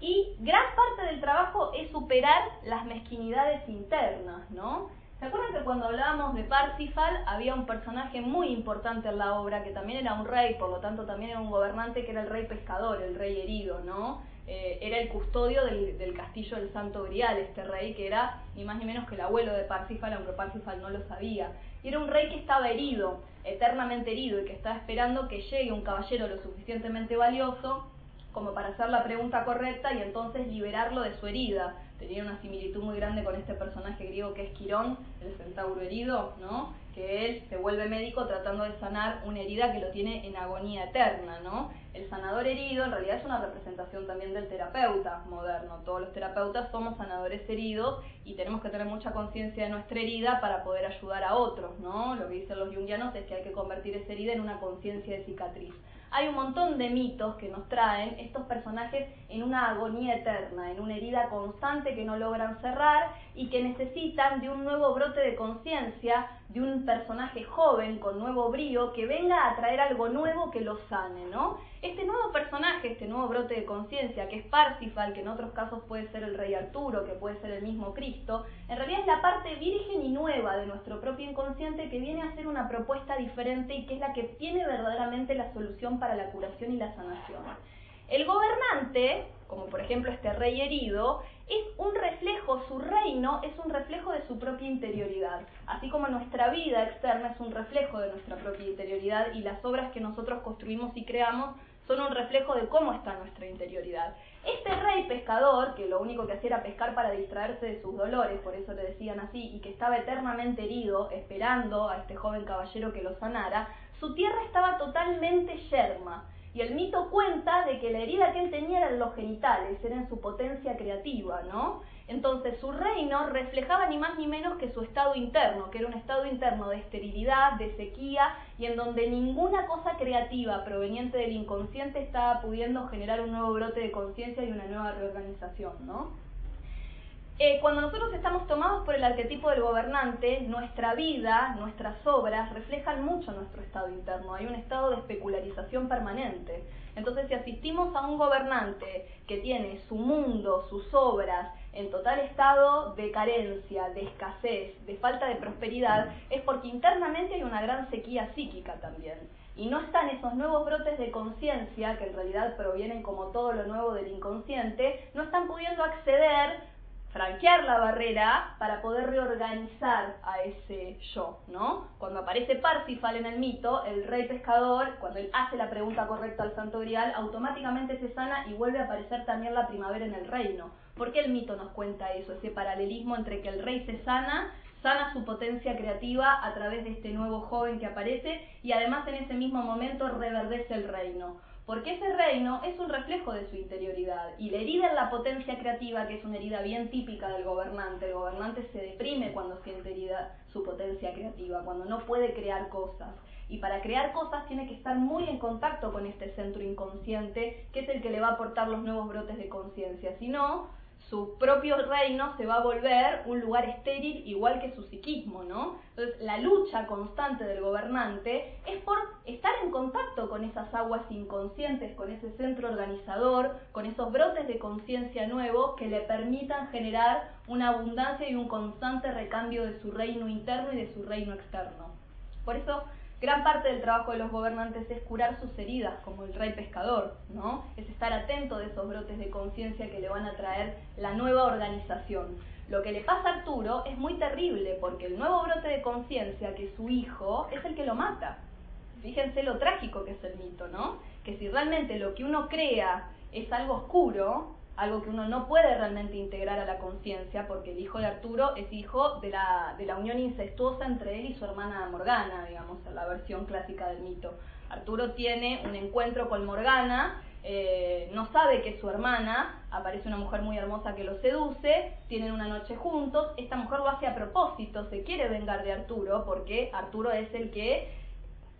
Y gran parte del trabajo es superar las mezquinidades internas, ¿no? ¿Se acuerdan que cuando hablábamos de Parsifal había un personaje muy importante en la obra que también era un rey, por lo tanto también era un gobernante que era el rey pescador, el rey herido, ¿no? Eh, era el custodio del, castillo del Santo Grial, este rey que era ni más ni menos que el abuelo de Parsifal, aunque Parsifal no lo sabía. Y era un rey que estaba herido, eternamente herido, y que estaba esperando que llegue un caballero lo suficientemente valioso como para hacer la pregunta correcta y entonces liberarlo de su herida. Tenía una similitud muy grande con este personaje griego que es Quirón, el centauro herido, ¿no? que él se vuelve médico tratando de sanar una herida que lo tiene en agonía eterna, ¿no? El sanador herido en realidad es una representación también del terapeuta moderno. Todos los terapeutas somos sanadores heridos y tenemos que tener mucha conciencia de nuestra herida para poder ayudar a otros, ¿no? Lo que dicen los jungianos es que hay que convertir esa herida en una conciencia de cicatriz hay un montón de mitos que nos traen estos personajes en una agonía eterna, en una herida constante que no logran cerrar y que necesitan de un nuevo brote de conciencia, de un personaje joven con nuevo brío que venga a traer algo nuevo que lo sane, ¿no? Este nuevo personaje, este nuevo brote de conciencia, que es Parsifal, que en otros casos puede ser el rey Arturo, que puede ser el mismo Cristo, en realidad es la parte virgen y nueva de nuestro propio inconsciente que viene a hacer una propuesta diferente y que es la que tiene verdaderamente la solución para la curación y la sanación. El gobernante, como por ejemplo este rey herido, es un reflejo, su reino es un reflejo de su propia interioridad, así como nuestra vida externa es un reflejo de nuestra propia interioridad y las obras que nosotros construimos y creamos son un reflejo de cómo está nuestra interioridad. Este rey pescador, que lo único que hacía era pescar para distraerse de sus dolores, por eso le decían así, y que estaba eternamente herido, esperando a este joven caballero que lo sanara, su tierra estaba totalmente yerma. Y el mito cuenta de que la herida que él tenía eran los genitales, era en su potencia creativa, ¿no? Entonces su reino reflejaba ni más ni menos que su estado interno, que era un estado interno de esterilidad, de sequía, y en donde ninguna cosa creativa proveniente del inconsciente estaba pudiendo generar un nuevo brote de conciencia y una nueva reorganización, ¿no? Eh, cuando nosotros estamos tomados por el arquetipo del gobernante, nuestra vida, nuestras obras reflejan mucho nuestro estado interno. Hay un estado de especularización permanente. Entonces, si asistimos a un gobernante que tiene su mundo, sus obras, en total estado de carencia, de escasez, de falta de prosperidad, es porque internamente hay una gran sequía psíquica también. Y no están esos nuevos brotes de conciencia, que en realidad provienen como todo lo nuevo del inconsciente, no están pudiendo acceder franquear la barrera para poder reorganizar a ese yo, ¿no? Cuando aparece Parsifal en el mito, el rey pescador, cuando él hace la pregunta correcta al santo grial, automáticamente se sana y vuelve a aparecer también la primavera en el reino. ¿Por qué el mito nos cuenta eso? Ese paralelismo entre que el rey se sana, sana su potencia creativa a través de este nuevo joven que aparece y además en ese mismo momento reverdece el reino porque ese reino es un reflejo de su interioridad y la herida en la potencia creativa, que es una herida bien típica del gobernante, el gobernante se deprime cuando siente herida su potencia creativa, cuando no puede crear cosas. Y para crear cosas tiene que estar muy en contacto con este centro inconsciente, que es el que le va a aportar los nuevos brotes de conciencia. Si no, su propio reino se va a volver un lugar estéril igual que su psiquismo, ¿no? Entonces, la lucha constante del gobernante es por estar en contacto con esas aguas inconscientes, con ese centro organizador, con esos brotes de conciencia nuevos que le permitan generar una abundancia y un constante recambio de su reino interno y de su reino externo. Por eso, Gran parte del trabajo de los gobernantes es curar sus heridas, como el rey pescador, ¿no? Es estar atento de esos brotes de conciencia que le van a traer la nueva organización. Lo que le pasa a Arturo es muy terrible, porque el nuevo brote de conciencia, que es su hijo, es el que lo mata. Fíjense lo trágico que es el mito, ¿no? Que si realmente lo que uno crea es algo oscuro, algo que uno no puede realmente integrar a la conciencia, porque el hijo de Arturo es hijo de la, de la unión incestuosa entre él y su hermana Morgana, digamos, la versión clásica del mito. Arturo tiene un encuentro con Morgana, eh, no sabe que es su hermana, aparece una mujer muy hermosa que lo seduce, tienen una noche juntos, esta mujer lo hace a propósito, se quiere vengar de Arturo, porque Arturo es el que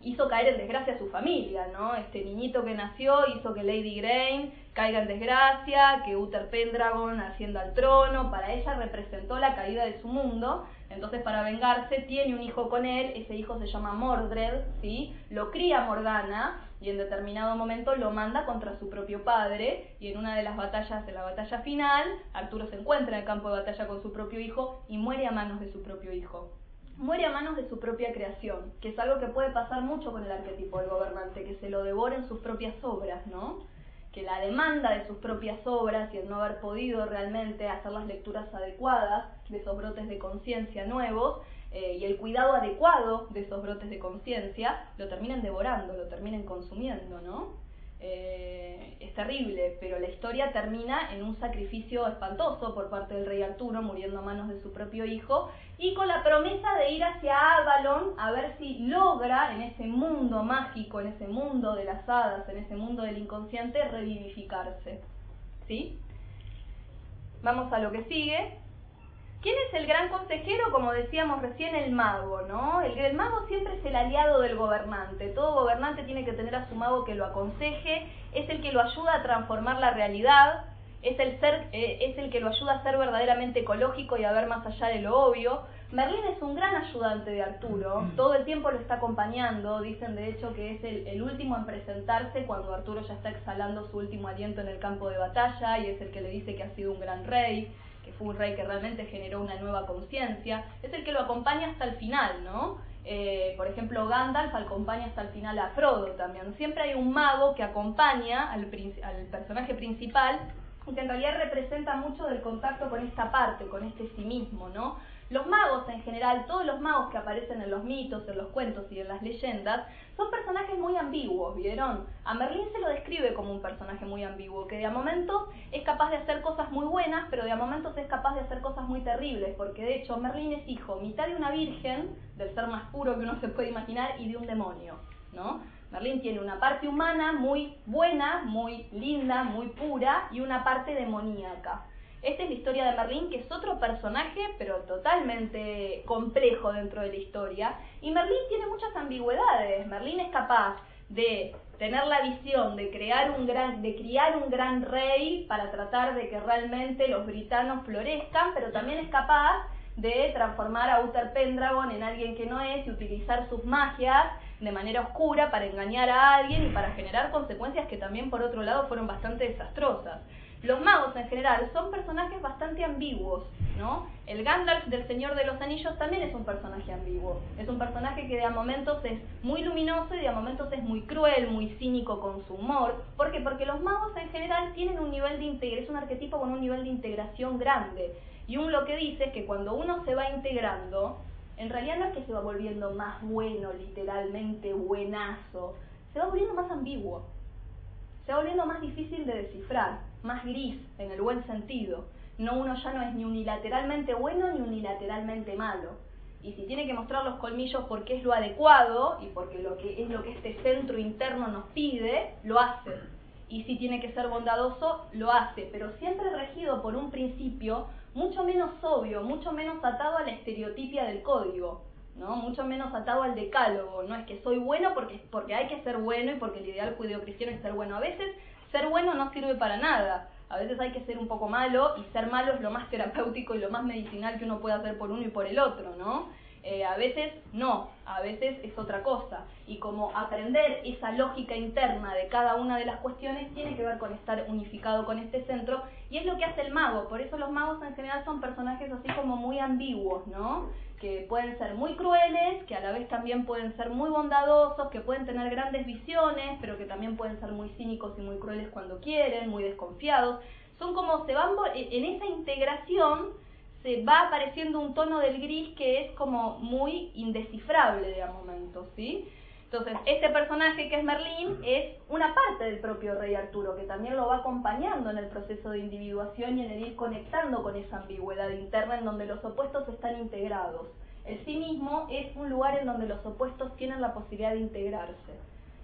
hizo caer en desgracia a su familia, ¿no? Este niñito que nació hizo que Lady Grain caiga en desgracia, que Uther Pendragon ascienda al trono, para ella representó la caída de su mundo, entonces para vengarse tiene un hijo con él, ese hijo se llama Mordred, ¿sí? Lo cría Morgana y en determinado momento lo manda contra su propio padre y en una de las batallas, de la batalla final, Arturo se encuentra en el campo de batalla con su propio hijo y muere a manos de su propio hijo muere a manos de su propia creación, que es algo que puede pasar mucho con el arquetipo del gobernante, que se lo devoren sus propias obras, ¿no? Que la demanda de sus propias obras y el no haber podido realmente hacer las lecturas adecuadas de esos brotes de conciencia nuevos eh, y el cuidado adecuado de esos brotes de conciencia lo terminen devorando, lo terminen consumiendo, ¿no? Eh, es terrible, pero la historia termina en un sacrificio espantoso por parte del rey Arturo, muriendo a manos de su propio hijo, y con la promesa de ir hacia Avalon a ver si logra en ese mundo mágico, en ese mundo de las hadas, en ese mundo del inconsciente, revivificarse. ¿Sí? Vamos a lo que sigue. ¿Quién es el gran consejero? Como decíamos recién, el mago, ¿no? El, mago siempre es el aliado del gobernante. Todo gobernante tiene que tener a su mago que lo aconseje, es el que lo ayuda a transformar la realidad, es el, ser, eh, es el que lo ayuda a ser verdaderamente ecológico y a ver más allá de lo obvio. Merlín es un gran ayudante de Arturo, mm. todo el tiempo lo está acompañando, dicen de hecho que es el, el, último en presentarse cuando Arturo ya está exhalando su último aliento en el campo de batalla y es el que le dice que ha sido un gran rey que fue un rey que realmente generó una nueva conciencia, es el que lo acompaña hasta el final, ¿no? Eh, por ejemplo, Gandalf acompaña hasta el final a Frodo también. Siempre hay un mago que acompaña al, al personaje principal y que en realidad representa mucho del contacto con esta parte, con este sí mismo, ¿no? Los magos en general, todos los magos que aparecen en los mitos, en los cuentos y en las leyendas, son personajes muy ambiguos, ¿vieron? A Merlín se lo describe como un personaje muy ambiguo, que de a momentos es capaz de hacer cosas muy buenas, pero de a momentos es capaz de hacer cosas muy terribles, porque de hecho Merlín es hijo mitad de una virgen, del ser más puro que uno se puede imaginar, y de un demonio, ¿no? Merlín tiene una parte humana muy buena, muy linda, muy pura, y una parte demoníaca. Esta es la historia de Merlín, que es otro personaje, pero totalmente complejo dentro de la historia. Y Merlín tiene muchas ambigüedades. Merlín es capaz de tener la visión de crear un gran, de criar un gran rey para tratar de que realmente los britanos florezcan, pero también es capaz de transformar a Uther Pendragon en alguien que no es y utilizar sus magias de manera oscura para engañar a alguien y para generar consecuencias que también por otro lado fueron bastante desastrosas. Los magos en general son personajes bastante ambiguos, ¿no? El Gandalf del Señor de los Anillos también es un personaje ambiguo. Es un personaje que de a momentos es muy luminoso y de a momentos es muy cruel, muy cínico con su humor. ¿Por qué? Porque los magos en general tienen un nivel de integración, es un arquetipo con un nivel de integración grande. Y un lo que dice es que cuando uno se va integrando, en realidad no es que se va volviendo más bueno, literalmente buenazo, se va volviendo más ambiguo, se va volviendo más difícil de descifrar más gris, en el buen sentido. No uno ya no es ni unilateralmente bueno ni unilateralmente malo. Y si tiene que mostrar los colmillos porque es lo adecuado y porque lo que es lo que este centro interno nos pide, lo hace. Y si tiene que ser bondadoso, lo hace, pero siempre regido por un principio mucho menos obvio, mucho menos atado a la estereotipia del código, ¿no? Mucho menos atado al decálogo, no es que soy bueno porque, porque hay que ser bueno y porque el ideal judío-cristiano es ser bueno. A veces ser bueno no sirve para nada. A veces hay que ser un poco malo y ser malo es lo más terapéutico y lo más medicinal que uno puede hacer por uno y por el otro, ¿no? Eh, a veces no, a veces es otra cosa. Y como aprender esa lógica interna de cada una de las cuestiones tiene que ver con estar unificado con este centro y es lo que hace el mago. Por eso los magos en general son personajes así como muy ambiguos, ¿no? Que pueden ser muy crueles, que a la vez también pueden ser muy bondadosos, que pueden tener grandes visiones, pero que también pueden ser muy cínicos y muy crueles cuando quieren, muy desconfiados. Son como se van en esa integración se va apareciendo un tono del gris que es como muy indescifrable de a momentos, ¿sí? Entonces, este personaje que es Merlín es una parte del propio rey Arturo, que también lo va acompañando en el proceso de individuación y en el ir conectando con esa ambigüedad interna en donde los opuestos están integrados. El sí mismo es un lugar en donde los opuestos tienen la posibilidad de integrarse.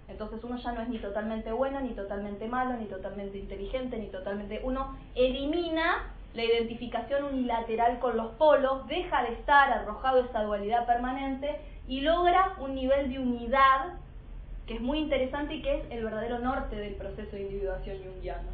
Entonces uno ya no es ni totalmente bueno, ni totalmente malo, ni totalmente inteligente, ni totalmente... Uno elimina la identificación unilateral con los polos, deja de estar arrojado esa dualidad permanente y logra un nivel de unidad que es muy interesante y que es el verdadero norte del proceso de individuación junguiano.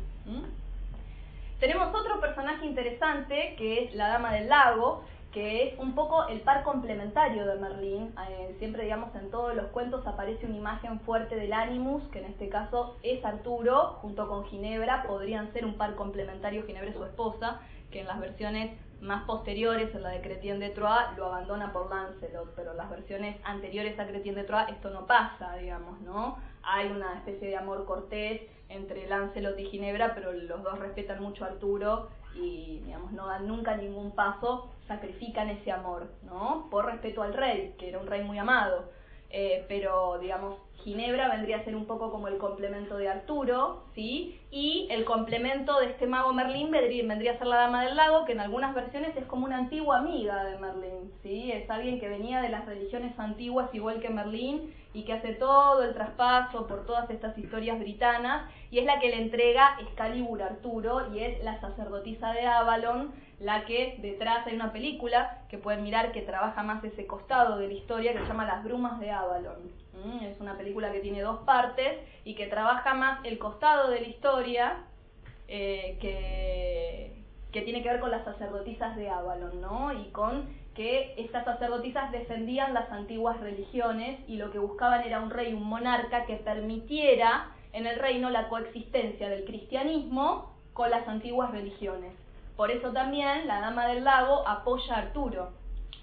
Tenemos otro personaje interesante que es la Dama del Lago, que es un poco el par complementario de Merlín. Eh, siempre, digamos, en todos los cuentos aparece una imagen fuerte del Animus, que en este caso es Arturo, junto con Ginebra, podrían ser un par complementario, Ginebra y su esposa, que en las versiones más posteriores, en la de Cretien de Troyes, lo abandona por Lancelot, pero en las versiones anteriores a Cretien de Troyes esto no pasa, digamos, ¿no? Hay una especie de amor cortés entre Lancelot y Ginebra, pero los dos respetan mucho a Arturo y, digamos, no dan nunca ningún paso, sacrifican ese amor, ¿no? Por respeto al rey, que era un rey muy amado. Eh, pero digamos, Ginebra vendría a ser un poco como el complemento de Arturo, ¿sí? Y el complemento de este mago Merlín vendría, a ser la Dama del Lago, que en algunas versiones es como una antigua amiga de Merlín, ¿sí? Es alguien que venía de las religiones antiguas igual que Merlín y que hace todo el traspaso por todas estas historias britanas y es la que le entrega Excalibur a Arturo y es la sacerdotisa de Avalon la que detrás hay una película que pueden mirar que trabaja más ese costado de la historia que se llama Las Brumas de Avalon. Mm, es una película que tiene dos partes y que trabaja más el costado de la historia eh, que, que tiene que ver con las sacerdotisas de Avalon, ¿no? Y con que estas sacerdotisas defendían las antiguas religiones y lo que buscaban era un rey, un monarca que permitiera en el reino la coexistencia del cristianismo con las antiguas religiones. Por eso también la Dama del Lago apoya a Arturo,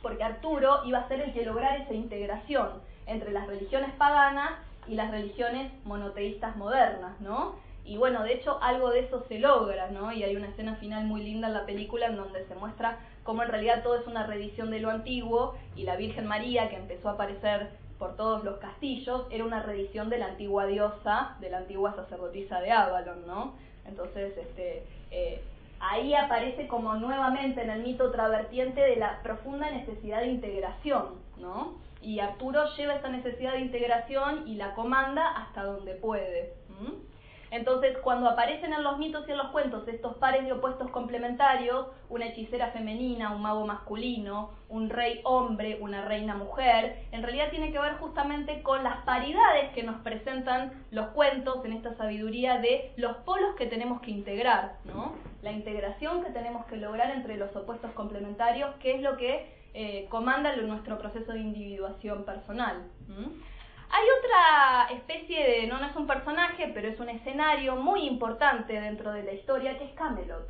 porque Arturo iba a ser el que lograra esa integración entre las religiones paganas y las religiones monoteístas modernas, ¿no? Y bueno, de hecho algo de eso se logra, ¿no? Y hay una escena final muy linda en la película en donde se muestra cómo en realidad todo es una reedición de lo antiguo y la Virgen María, que empezó a aparecer por todos los castillos, era una reedición de la antigua diosa, de la antigua sacerdotisa de Avalon, ¿no? Entonces, este, eh, ahí aparece como nuevamente en el mito otra vertiente de la profunda necesidad de integración, ¿no? Y Arturo lleva esa necesidad de integración y la comanda hasta donde puede. Entonces, cuando aparecen en los mitos y en los cuentos estos pares de opuestos complementarios, una hechicera femenina, un mago masculino, un rey hombre, una reina mujer, en realidad tiene que ver justamente con las paridades que nos presentan los cuentos en esta sabiduría de los polos que tenemos que integrar, ¿no? La integración que tenemos que lograr entre los opuestos complementarios, que es lo que eh, comanda nuestro proceso de individuación personal. Hay otra especie de, no, no es un personaje, pero es un escenario muy importante dentro de la historia, que es Camelot.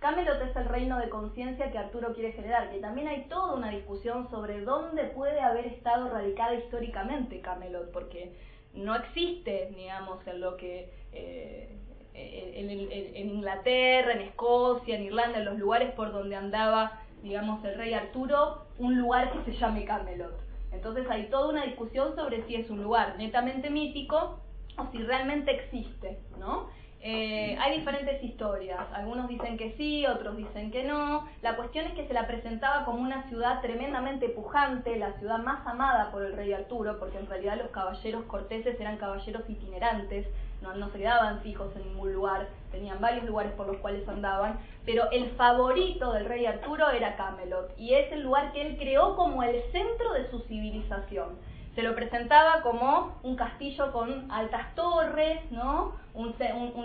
Camelot es el reino de conciencia que Arturo quiere generar, que también hay toda una discusión sobre dónde puede haber estado radicada históricamente Camelot, porque no existe, digamos, en lo que... Eh, en, Inglaterra, en Escocia, en Irlanda, en los lugares por donde andaba, digamos, el rey Arturo, un lugar que se llame Camelot. Entonces hay toda una discusión sobre si es un lugar netamente mítico o si realmente existe, ¿no? Eh, hay diferentes historias, algunos dicen que sí, otros dicen que no. La cuestión es que se la presentaba como una ciudad tremendamente pujante, la ciudad más amada por el rey Arturo, porque en realidad los caballeros corteses eran caballeros itinerantes, no, se quedaban fijos en ningún lugar, tenían varios lugares por los cuales andaban, pero el favorito del rey Arturo era Camelot, y es el lugar que él creó como el centro de su civilización se lo presentaba como un castillo con altas torres, ¿no? Un,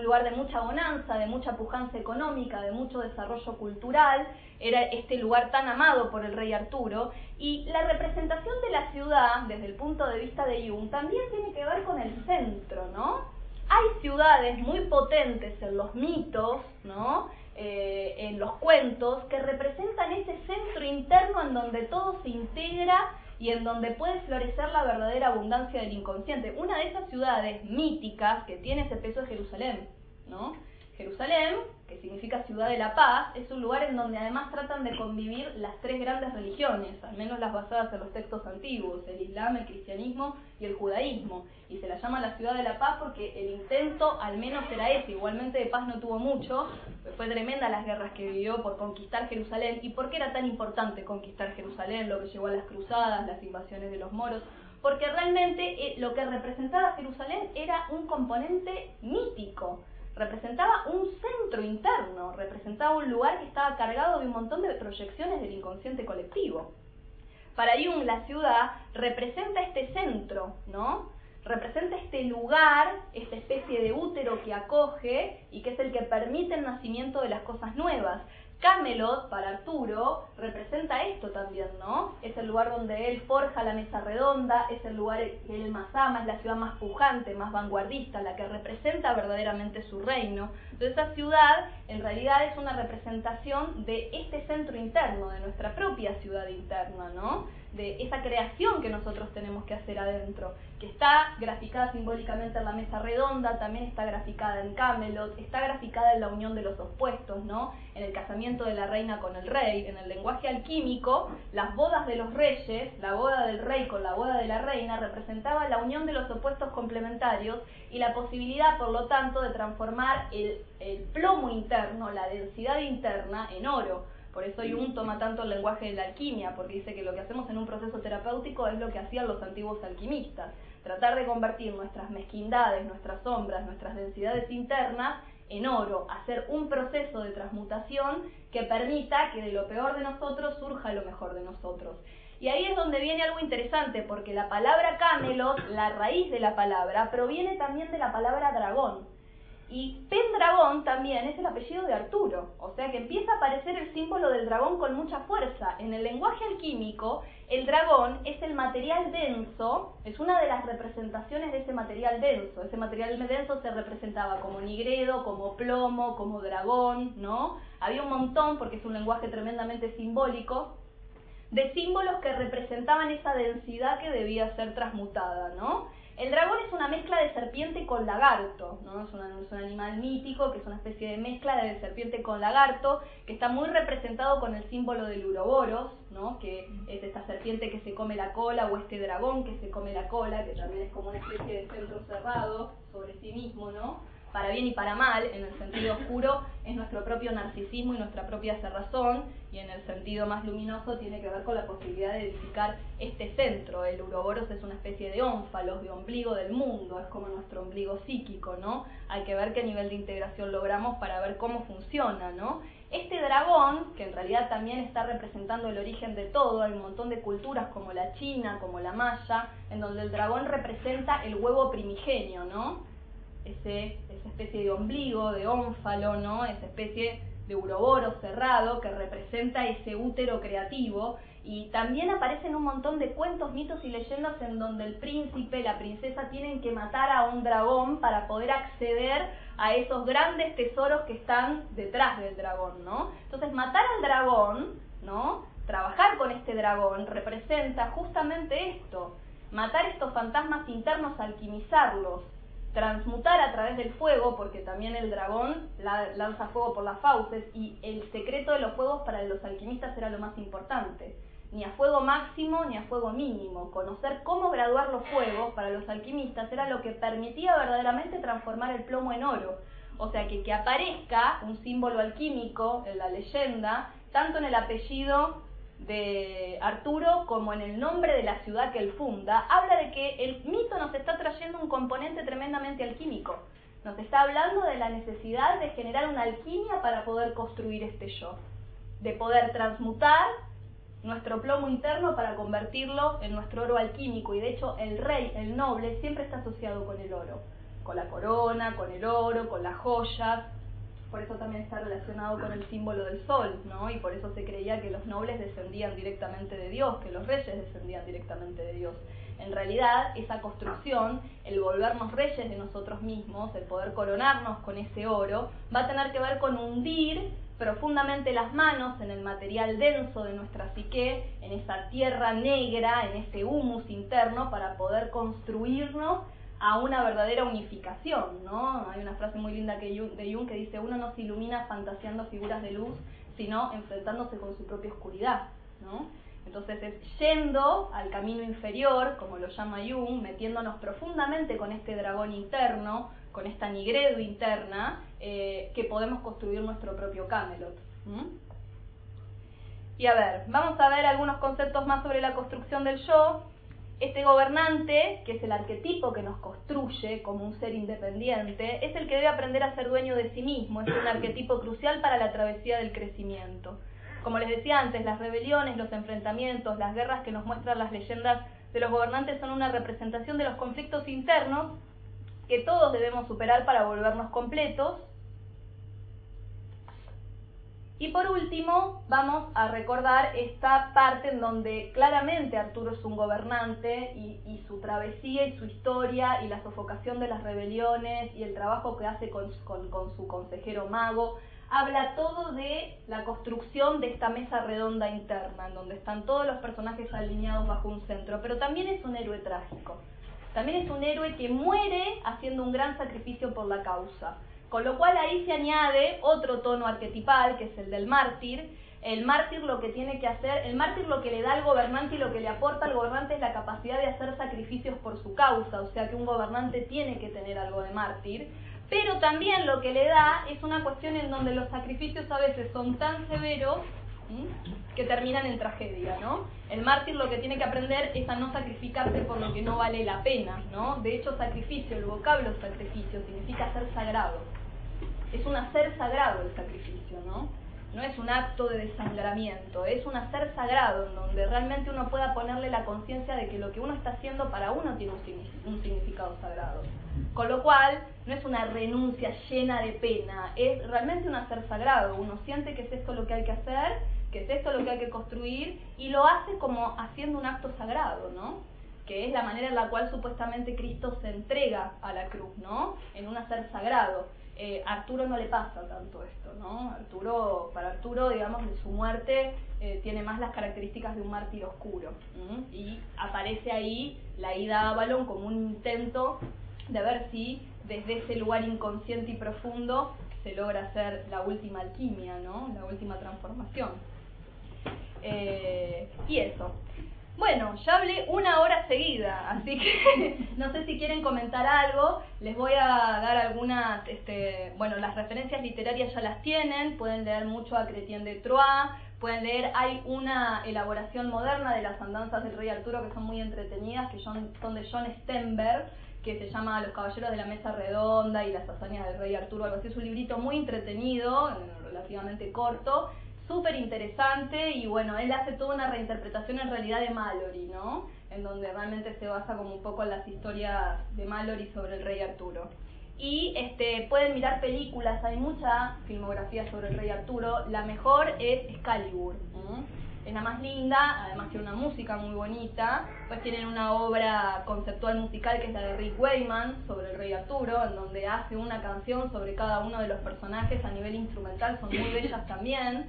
lugar de mucha bonanza, de mucha pujanza económica, de mucho desarrollo cultural, era este lugar tan amado por el rey Arturo, y la representación de la ciudad, desde el punto de vista de Jung, también tiene que ver con el centro, ¿no? Hay ciudades muy potentes en los mitos, ¿no? Eh, en los cuentos, que representan ese centro interno en donde todo se integra y en donde puede florecer la verdadera abundancia del inconsciente. Una de esas ciudades míticas que tiene ese peso es Jerusalén, ¿no? Jerusalén, que significa ciudad de la paz, es un lugar en donde además tratan de convivir las tres grandes religiones, al menos las basadas en los textos antiguos, el Islam, el cristianismo y el judaísmo. Y se la llama la ciudad de la paz porque el intento al menos era ese, igualmente de paz no tuvo mucho, fue tremenda las guerras que vivió por conquistar Jerusalén. ¿Y por qué era tan importante conquistar Jerusalén, lo que llevó a las cruzadas, las invasiones de los moros? Porque realmente eh, lo que representaba Jerusalén era un componente mítico representaba un centro interno, representaba un lugar que estaba cargado de un montón de proyecciones del inconsciente colectivo. Para Jung la ciudad representa este centro, ¿no? Representa este lugar, esta especie de útero que acoge y que es el que permite el nacimiento de las cosas nuevas. Camelot, para Arturo, representa esto también, ¿no? Es el lugar donde él forja la mesa redonda, es el lugar que él más ama, es la ciudad más pujante, más vanguardista, la que representa verdaderamente su reino. Entonces esta ciudad en realidad es una representación de este centro interno, de nuestra propia ciudad interna, ¿no? de esa creación que nosotros tenemos que hacer adentro, que está graficada simbólicamente en la mesa redonda, también está graficada en Camelot, está graficada en la unión de los opuestos, ¿no? En el casamiento de la reina con el rey, en el lenguaje alquímico, las bodas de los reyes, la boda del rey con la boda de la reina, representaba la unión de los opuestos complementarios y la posibilidad, por lo tanto, de transformar el, plomo interno, la densidad interna, en oro. Por eso Jung toma tanto el lenguaje de la alquimia, porque dice que lo que hacemos en un proceso terapéutico es lo que hacían los antiguos alquimistas, tratar de convertir nuestras mezquindades, nuestras sombras, nuestras densidades internas en oro, hacer un proceso de transmutación que permita que de lo peor de nosotros surja lo mejor de nosotros. Y ahí es donde viene algo interesante, porque la palabra Camelot, la raíz de la palabra, proviene también de la palabra dragón. Y Pendragón también es el apellido de Arturo, o sea que empieza a aparecer el símbolo del dragón con mucha fuerza. En el lenguaje alquímico, el dragón es el material denso, es una de las representaciones de ese material denso. Ese material denso se representaba como nigredo, como plomo, como dragón, ¿no? Había un montón, porque es un lenguaje tremendamente simbólico, de símbolos que representaban esa densidad que debía ser transmutada, ¿no? El dragón es una mezcla de serpiente con lagarto, ¿no? Es, un animal mítico que es una especie de mezcla de serpiente con lagarto, que está muy representado con el símbolo del uroboros, ¿no? Que es esta serpiente que se come la cola, o este dragón que se come la cola, que también es como una especie de centro cerrado sobre sí mismo, ¿no? Para bien y para mal, en el sentido oscuro es nuestro propio narcisismo y nuestra propia cerrazón, y en el sentido más luminoso tiene que ver con la posibilidad de edificar este centro. El uroboros es una especie de ónfalos, de ombligo del mundo, es como nuestro ombligo psíquico, ¿no? Hay que ver qué nivel de integración logramos para ver cómo funciona, ¿no? Este dragón, que en realidad también está representando el origen de todo, hay un montón de culturas como la china, como la maya, en donde el dragón representa el huevo primigenio, ¿no? ese, esa especie de ombligo, de ónfalo, ¿no? esa especie de uroboro cerrado que representa ese útero creativo. Y también aparecen un montón de cuentos, mitos y leyendas en donde el príncipe, la princesa tienen que matar a un dragón para poder acceder a esos grandes tesoros que están detrás del dragón, ¿no? Entonces matar al dragón, ¿no? Trabajar con este dragón representa justamente esto, matar estos fantasmas internos, alquimizarlos, transmutar a través del fuego, porque también el dragón lanza fuego por las fauces, y el secreto de los fuegos para los alquimistas era lo más importante. Ni a fuego máximo ni a fuego mínimo. Conocer cómo graduar los fuegos para los alquimistas era lo que permitía verdaderamente transformar el plomo en oro. O sea que que aparezca un símbolo alquímico en la leyenda, tanto en el apellido de Arturo como en el nombre de la ciudad que él funda, habla de que el mito nos está trayendo un componente tremendamente alquímico. Nos está hablando de la necesidad de generar una alquimia para poder construir este yo, de poder transmutar nuestro plomo interno para convertirlo en nuestro oro alquímico. Y de hecho el rey, el noble, siempre está asociado con el oro, con la corona, con el oro, con las joyas, por eso también está relacionado con el símbolo del sol, ¿no? Y por eso se creía que los nobles descendían directamente de Dios, que los reyes descendían directamente de Dios. En realidad, esa construcción, el volvernos reyes de nosotros mismos, el poder coronarnos con ese oro, va a tener que ver con hundir profundamente las manos en el material denso de nuestra psique, en esa tierra negra, en ese humus interno, para poder construirnos a una verdadera unificación, ¿no? Hay una frase muy linda que de Jung que dice, uno no se ilumina fantaseando figuras de luz, sino enfrentándose con su propia oscuridad, ¿no? Entonces es yendo al camino inferior, como lo llama Jung, metiéndonos profundamente con este dragón interno, con esta nigredo interna, eh, que podemos construir nuestro propio Camelot. Y a ver, vamos a ver algunos conceptos más sobre la construcción del yo. Este gobernante, que es el arquetipo que nos construye como un ser independiente, es el que debe aprender a ser dueño de sí mismo, es un arquetipo crucial para la travesía del crecimiento. Como les decía antes, las rebeliones, los enfrentamientos, las guerras que nos muestran las leyendas de los gobernantes son una representación de los conflictos internos que todos debemos superar para volvernos completos y por último, vamos a recordar esta parte en donde claramente Arturo es un gobernante y, su travesía y su historia y la sofocación de las rebeliones y el trabajo que hace con, su consejero mago, habla todo de la construcción de esta mesa redonda interna, en donde están todos los personajes alineados bajo un centro, pero también es un héroe trágico. También es un héroe que muere haciendo un gran sacrificio por la causa. Con lo cual ahí se añade otro tono arquetipal, que es el del mártir. El mártir lo que tiene que hacer, el mártir lo que le da al gobernante y lo que le aporta al gobernante es la capacidad de hacer sacrificios por su causa, o sea que un gobernante tiene que tener algo de mártir. Pero también lo que le da es una cuestión en donde los sacrificios a veces son tan severos que terminan en tragedia, ¿no? El mártir lo que tiene que aprender es a no sacrificarse por lo que no vale la pena, ¿no? De hecho, sacrificio, el vocablo sacrificio, significa ser sagrado. Es un hacer sagrado el sacrificio, ¿no? No es un acto de desangramiento, es un hacer sagrado en donde realmente uno pueda ponerle la conciencia de que lo que uno está haciendo para uno tiene un significado sagrado. Con lo cual, no es una renuncia llena de pena, es realmente un hacer sagrado. Uno siente que es esto lo que hay que hacer que es esto lo que hay que construir, y lo hace como haciendo un acto sagrado, ¿no? Que es la manera en la cual supuestamente Cristo se entrega a la cruz, ¿no? En un hacer sagrado. Eh, Arturo no le pasa tanto esto, ¿no? Arturo, para Arturo, digamos, su muerte eh, tiene más las características de un mártir oscuro. Y aparece ahí la ida a Avalon como un intento de ver si desde ese lugar inconsciente y profundo se logra hacer la última alquimia, ¿no? La última transformación. Eh, y eso. Bueno, ya hablé una hora seguida, así que no sé si quieren comentar algo. Les voy a dar algunas, este, bueno, las referencias literarias ya las tienen. Pueden leer mucho a Chrétien de Troyes, pueden leer, hay una elaboración moderna de las andanzas del rey Arturo que son muy entretenidas, que son, son de John Stenberg, que se llama Los Caballeros de la Mesa Redonda y las hazañas del rey Arturo, algo así. Es un librito muy entretenido, relativamente corto súper interesante y bueno, él hace toda una reinterpretación en realidad de Mallory, ¿no? En donde realmente se basa como un poco en las historias de Mallory sobre el rey Arturo. Y este, pueden mirar películas, hay mucha filmografía sobre el rey Arturo, la mejor es Excalibur. Es la más linda, además tiene una música muy bonita. Pues tienen una obra conceptual musical que es la de Rick Wayman sobre el rey Arturo, en donde hace una canción sobre cada uno de los personajes a nivel instrumental, son muy bellas también.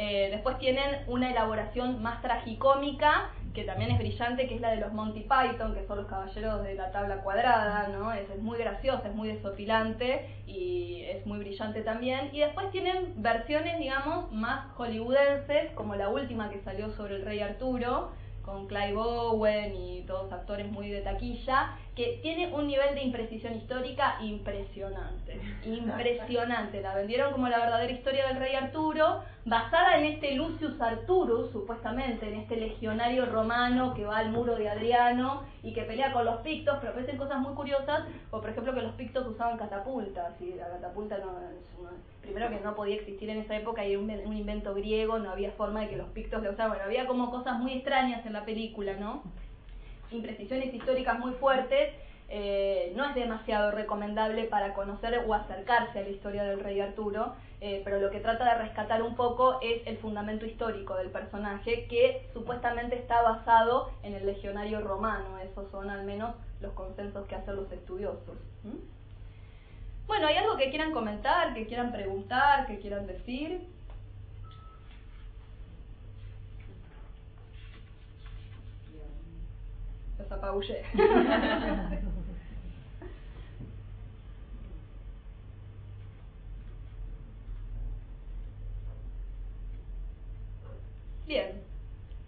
Eh, después tienen una elaboración más tragicómica, que también es brillante, que es la de los Monty Python, que son los caballeros de la tabla cuadrada, ¿no? Es, es muy graciosa, es muy desopilante y es muy brillante también. Y después tienen versiones, digamos, más hollywoodenses, como la última que salió sobre el rey Arturo, con Clive Owen y todos actores muy de taquilla, que tiene un nivel de imprecisión histórica impresionante. Impresionante. La vendieron como la verdadera historia del rey Arturo, basada en este Lucius Arturus, supuestamente, en este legionario romano que va al muro de Adriano y que pelea con los pictos, pero aparecen cosas muy curiosas, o por ejemplo que los pictos usaban catapultas, y la catapulta no, primero que no podía existir en esa época, y un, un invento griego, no había forma de que los pictos lo usaban, bueno, había como cosas muy extrañas en la película, ¿no? Imprecisiones históricas muy fuertes, eh, no es demasiado recomendable para conocer o acercarse a la historia del rey Arturo, eh, pero lo que trata de rescatar un poco es el fundamento histórico del personaje, que supuestamente está basado en el legionario romano, esos son al menos los consensos que hacen los estudiosos. Bueno, ¿hay algo que quieran comentar, que quieran preguntar, que quieran decir? Los apabullé. Bien,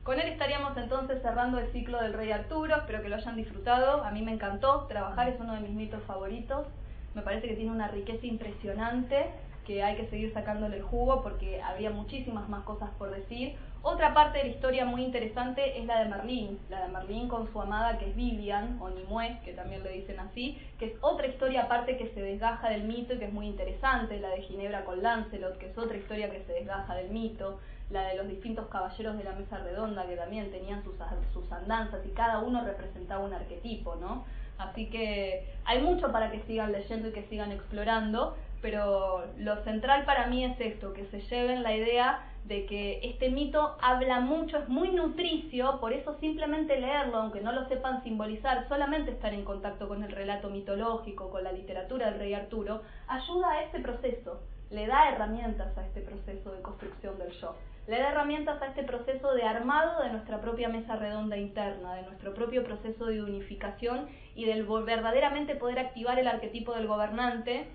con él estaríamos entonces cerrando el ciclo del Rey Arturo, espero que lo hayan disfrutado, a mí me encantó, trabajar es uno de mis mitos favoritos, me parece que tiene una riqueza impresionante que hay que seguir sacándole el jugo porque había muchísimas más cosas por decir. Otra parte de la historia muy interesante es la de Merlín, la de Merlín con su amada que es Vivian, o Nimue, que también le dicen así, que es otra historia aparte que se desgaja del mito y que es muy interesante, la de Ginebra con Lancelot, que es otra historia que se desgaja del mito, la de los distintos caballeros de la mesa redonda que también tenían sus, sus andanzas y cada uno representaba un arquetipo, ¿no? Así que hay mucho para que sigan leyendo y que sigan explorando, pero lo central para mí es esto, que se lleven la idea de que este mito habla mucho, es muy nutricio, por eso simplemente leerlo, aunque no lo sepan simbolizar, solamente estar en contacto con el relato mitológico, con la literatura del rey Arturo, ayuda a este proceso, le da herramientas a este proceso de construcción del yo le da herramientas a este proceso de armado de nuestra propia mesa redonda interna, de nuestro propio proceso de unificación y del verdaderamente poder activar el arquetipo del gobernante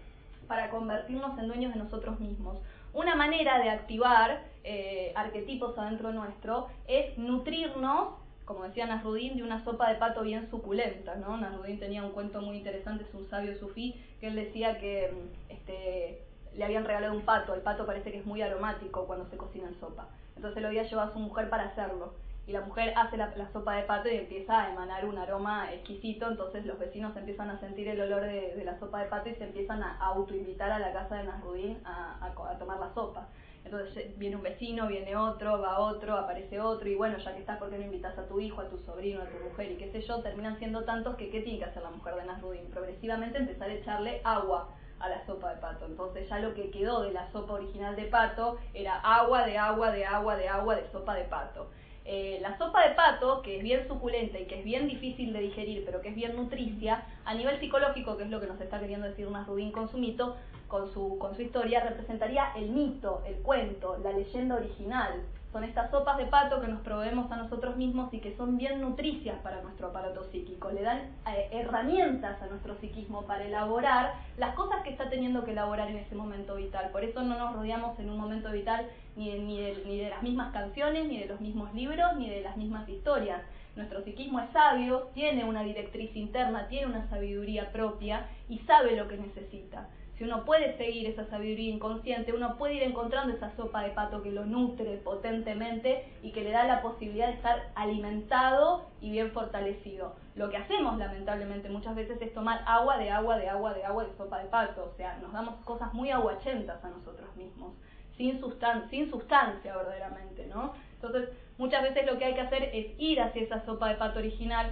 para convertirnos en dueños de nosotros mismos. Una manera de activar eh, arquetipos adentro nuestro es nutrirnos, como decía Nasrudin, de una sopa de pato bien suculenta. ¿no? Nasrudin tenía un cuento muy interesante, es un sabio sufí, que él decía que este, le habían regalado un pato, el pato parece que es muy aromático cuando se cocina en sopa. Entonces lo había llevado a su mujer para hacerlo. Y la mujer hace la, sopa de pato y empieza a emanar un aroma exquisito, entonces los vecinos empiezan a sentir el olor de, la sopa de pato y se empiezan a autoinvitar a la casa de Nasrudín a, tomar la sopa. Entonces viene un vecino, viene otro, va otro, aparece otro, y bueno, ya que estás, ¿por qué no invitas a tu hijo, a tu sobrino, a tu mujer y qué sé yo? Terminan siendo tantos que ¿qué tiene que hacer la mujer de Nasrudín? Progresivamente empezar a echarle agua a la sopa de pato. Entonces ya lo que quedó de la sopa original de pato era agua de agua de agua de agua de sopa de pato. Eh, la sopa de pato, que es bien suculenta y que es bien difícil de digerir, pero que es bien nutricia, a nivel psicológico, que es lo que nos está queriendo decir Rubín con su mito, con su, con su historia, representaría el mito, el cuento, la leyenda original. Son estas sopas de pato que nos proveemos a nosotros mismos y que son bien nutricias para nuestro aparato psíquico. Le dan eh, herramientas a nuestro psiquismo para elaborar las cosas que está teniendo que elaborar en ese momento vital. Por eso no nos rodeamos en un momento vital ni ni ni de las mismas canciones, ni de los mismos libros, ni de las mismas historias. Nuestro psiquismo es sabio, tiene una directriz interna, tiene una sabiduría propia y sabe lo que necesita si uno puede seguir esa sabiduría inconsciente, uno puede ir encontrando esa sopa de pato que lo nutre potentemente y que le da la posibilidad de estar alimentado y bien fortalecido. Lo que hacemos lamentablemente muchas veces es tomar agua de agua de agua de agua de sopa de pato, o sea, nos damos cosas muy aguachentas a nosotros mismos, sin, sustan sin sustancia verdaderamente, ¿no? Entonces, muchas veces lo que hay que hacer es ir hacia esa sopa de pato original,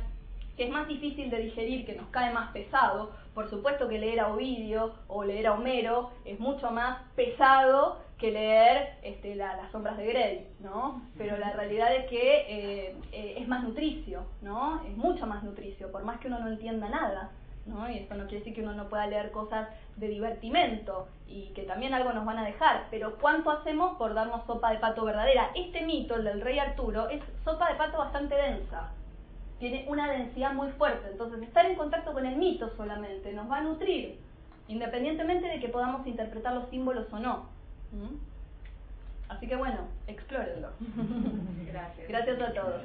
que es más difícil de digerir, que nos cae más pesado. Por supuesto que leer a Ovidio o leer a Homero es mucho más pesado que leer este, las sombras de Grey, ¿no? Pero la realidad es que eh, eh, es más nutricio, ¿no? Es mucho más nutricio, por más que uno no entienda nada, ¿no? Y esto no quiere decir que uno no pueda leer cosas de divertimento y que también algo nos van a dejar, pero ¿cuánto hacemos por darnos sopa de pato verdadera? Este mito, el del rey Arturo, es sopa de pato bastante densa, tiene una densidad muy fuerte. Entonces, estar en contacto con el mito solamente nos va a nutrir, independientemente de que podamos interpretar los símbolos o no. ¿Mm? Así que bueno, explórenlo. Gracias. Gracias a todos.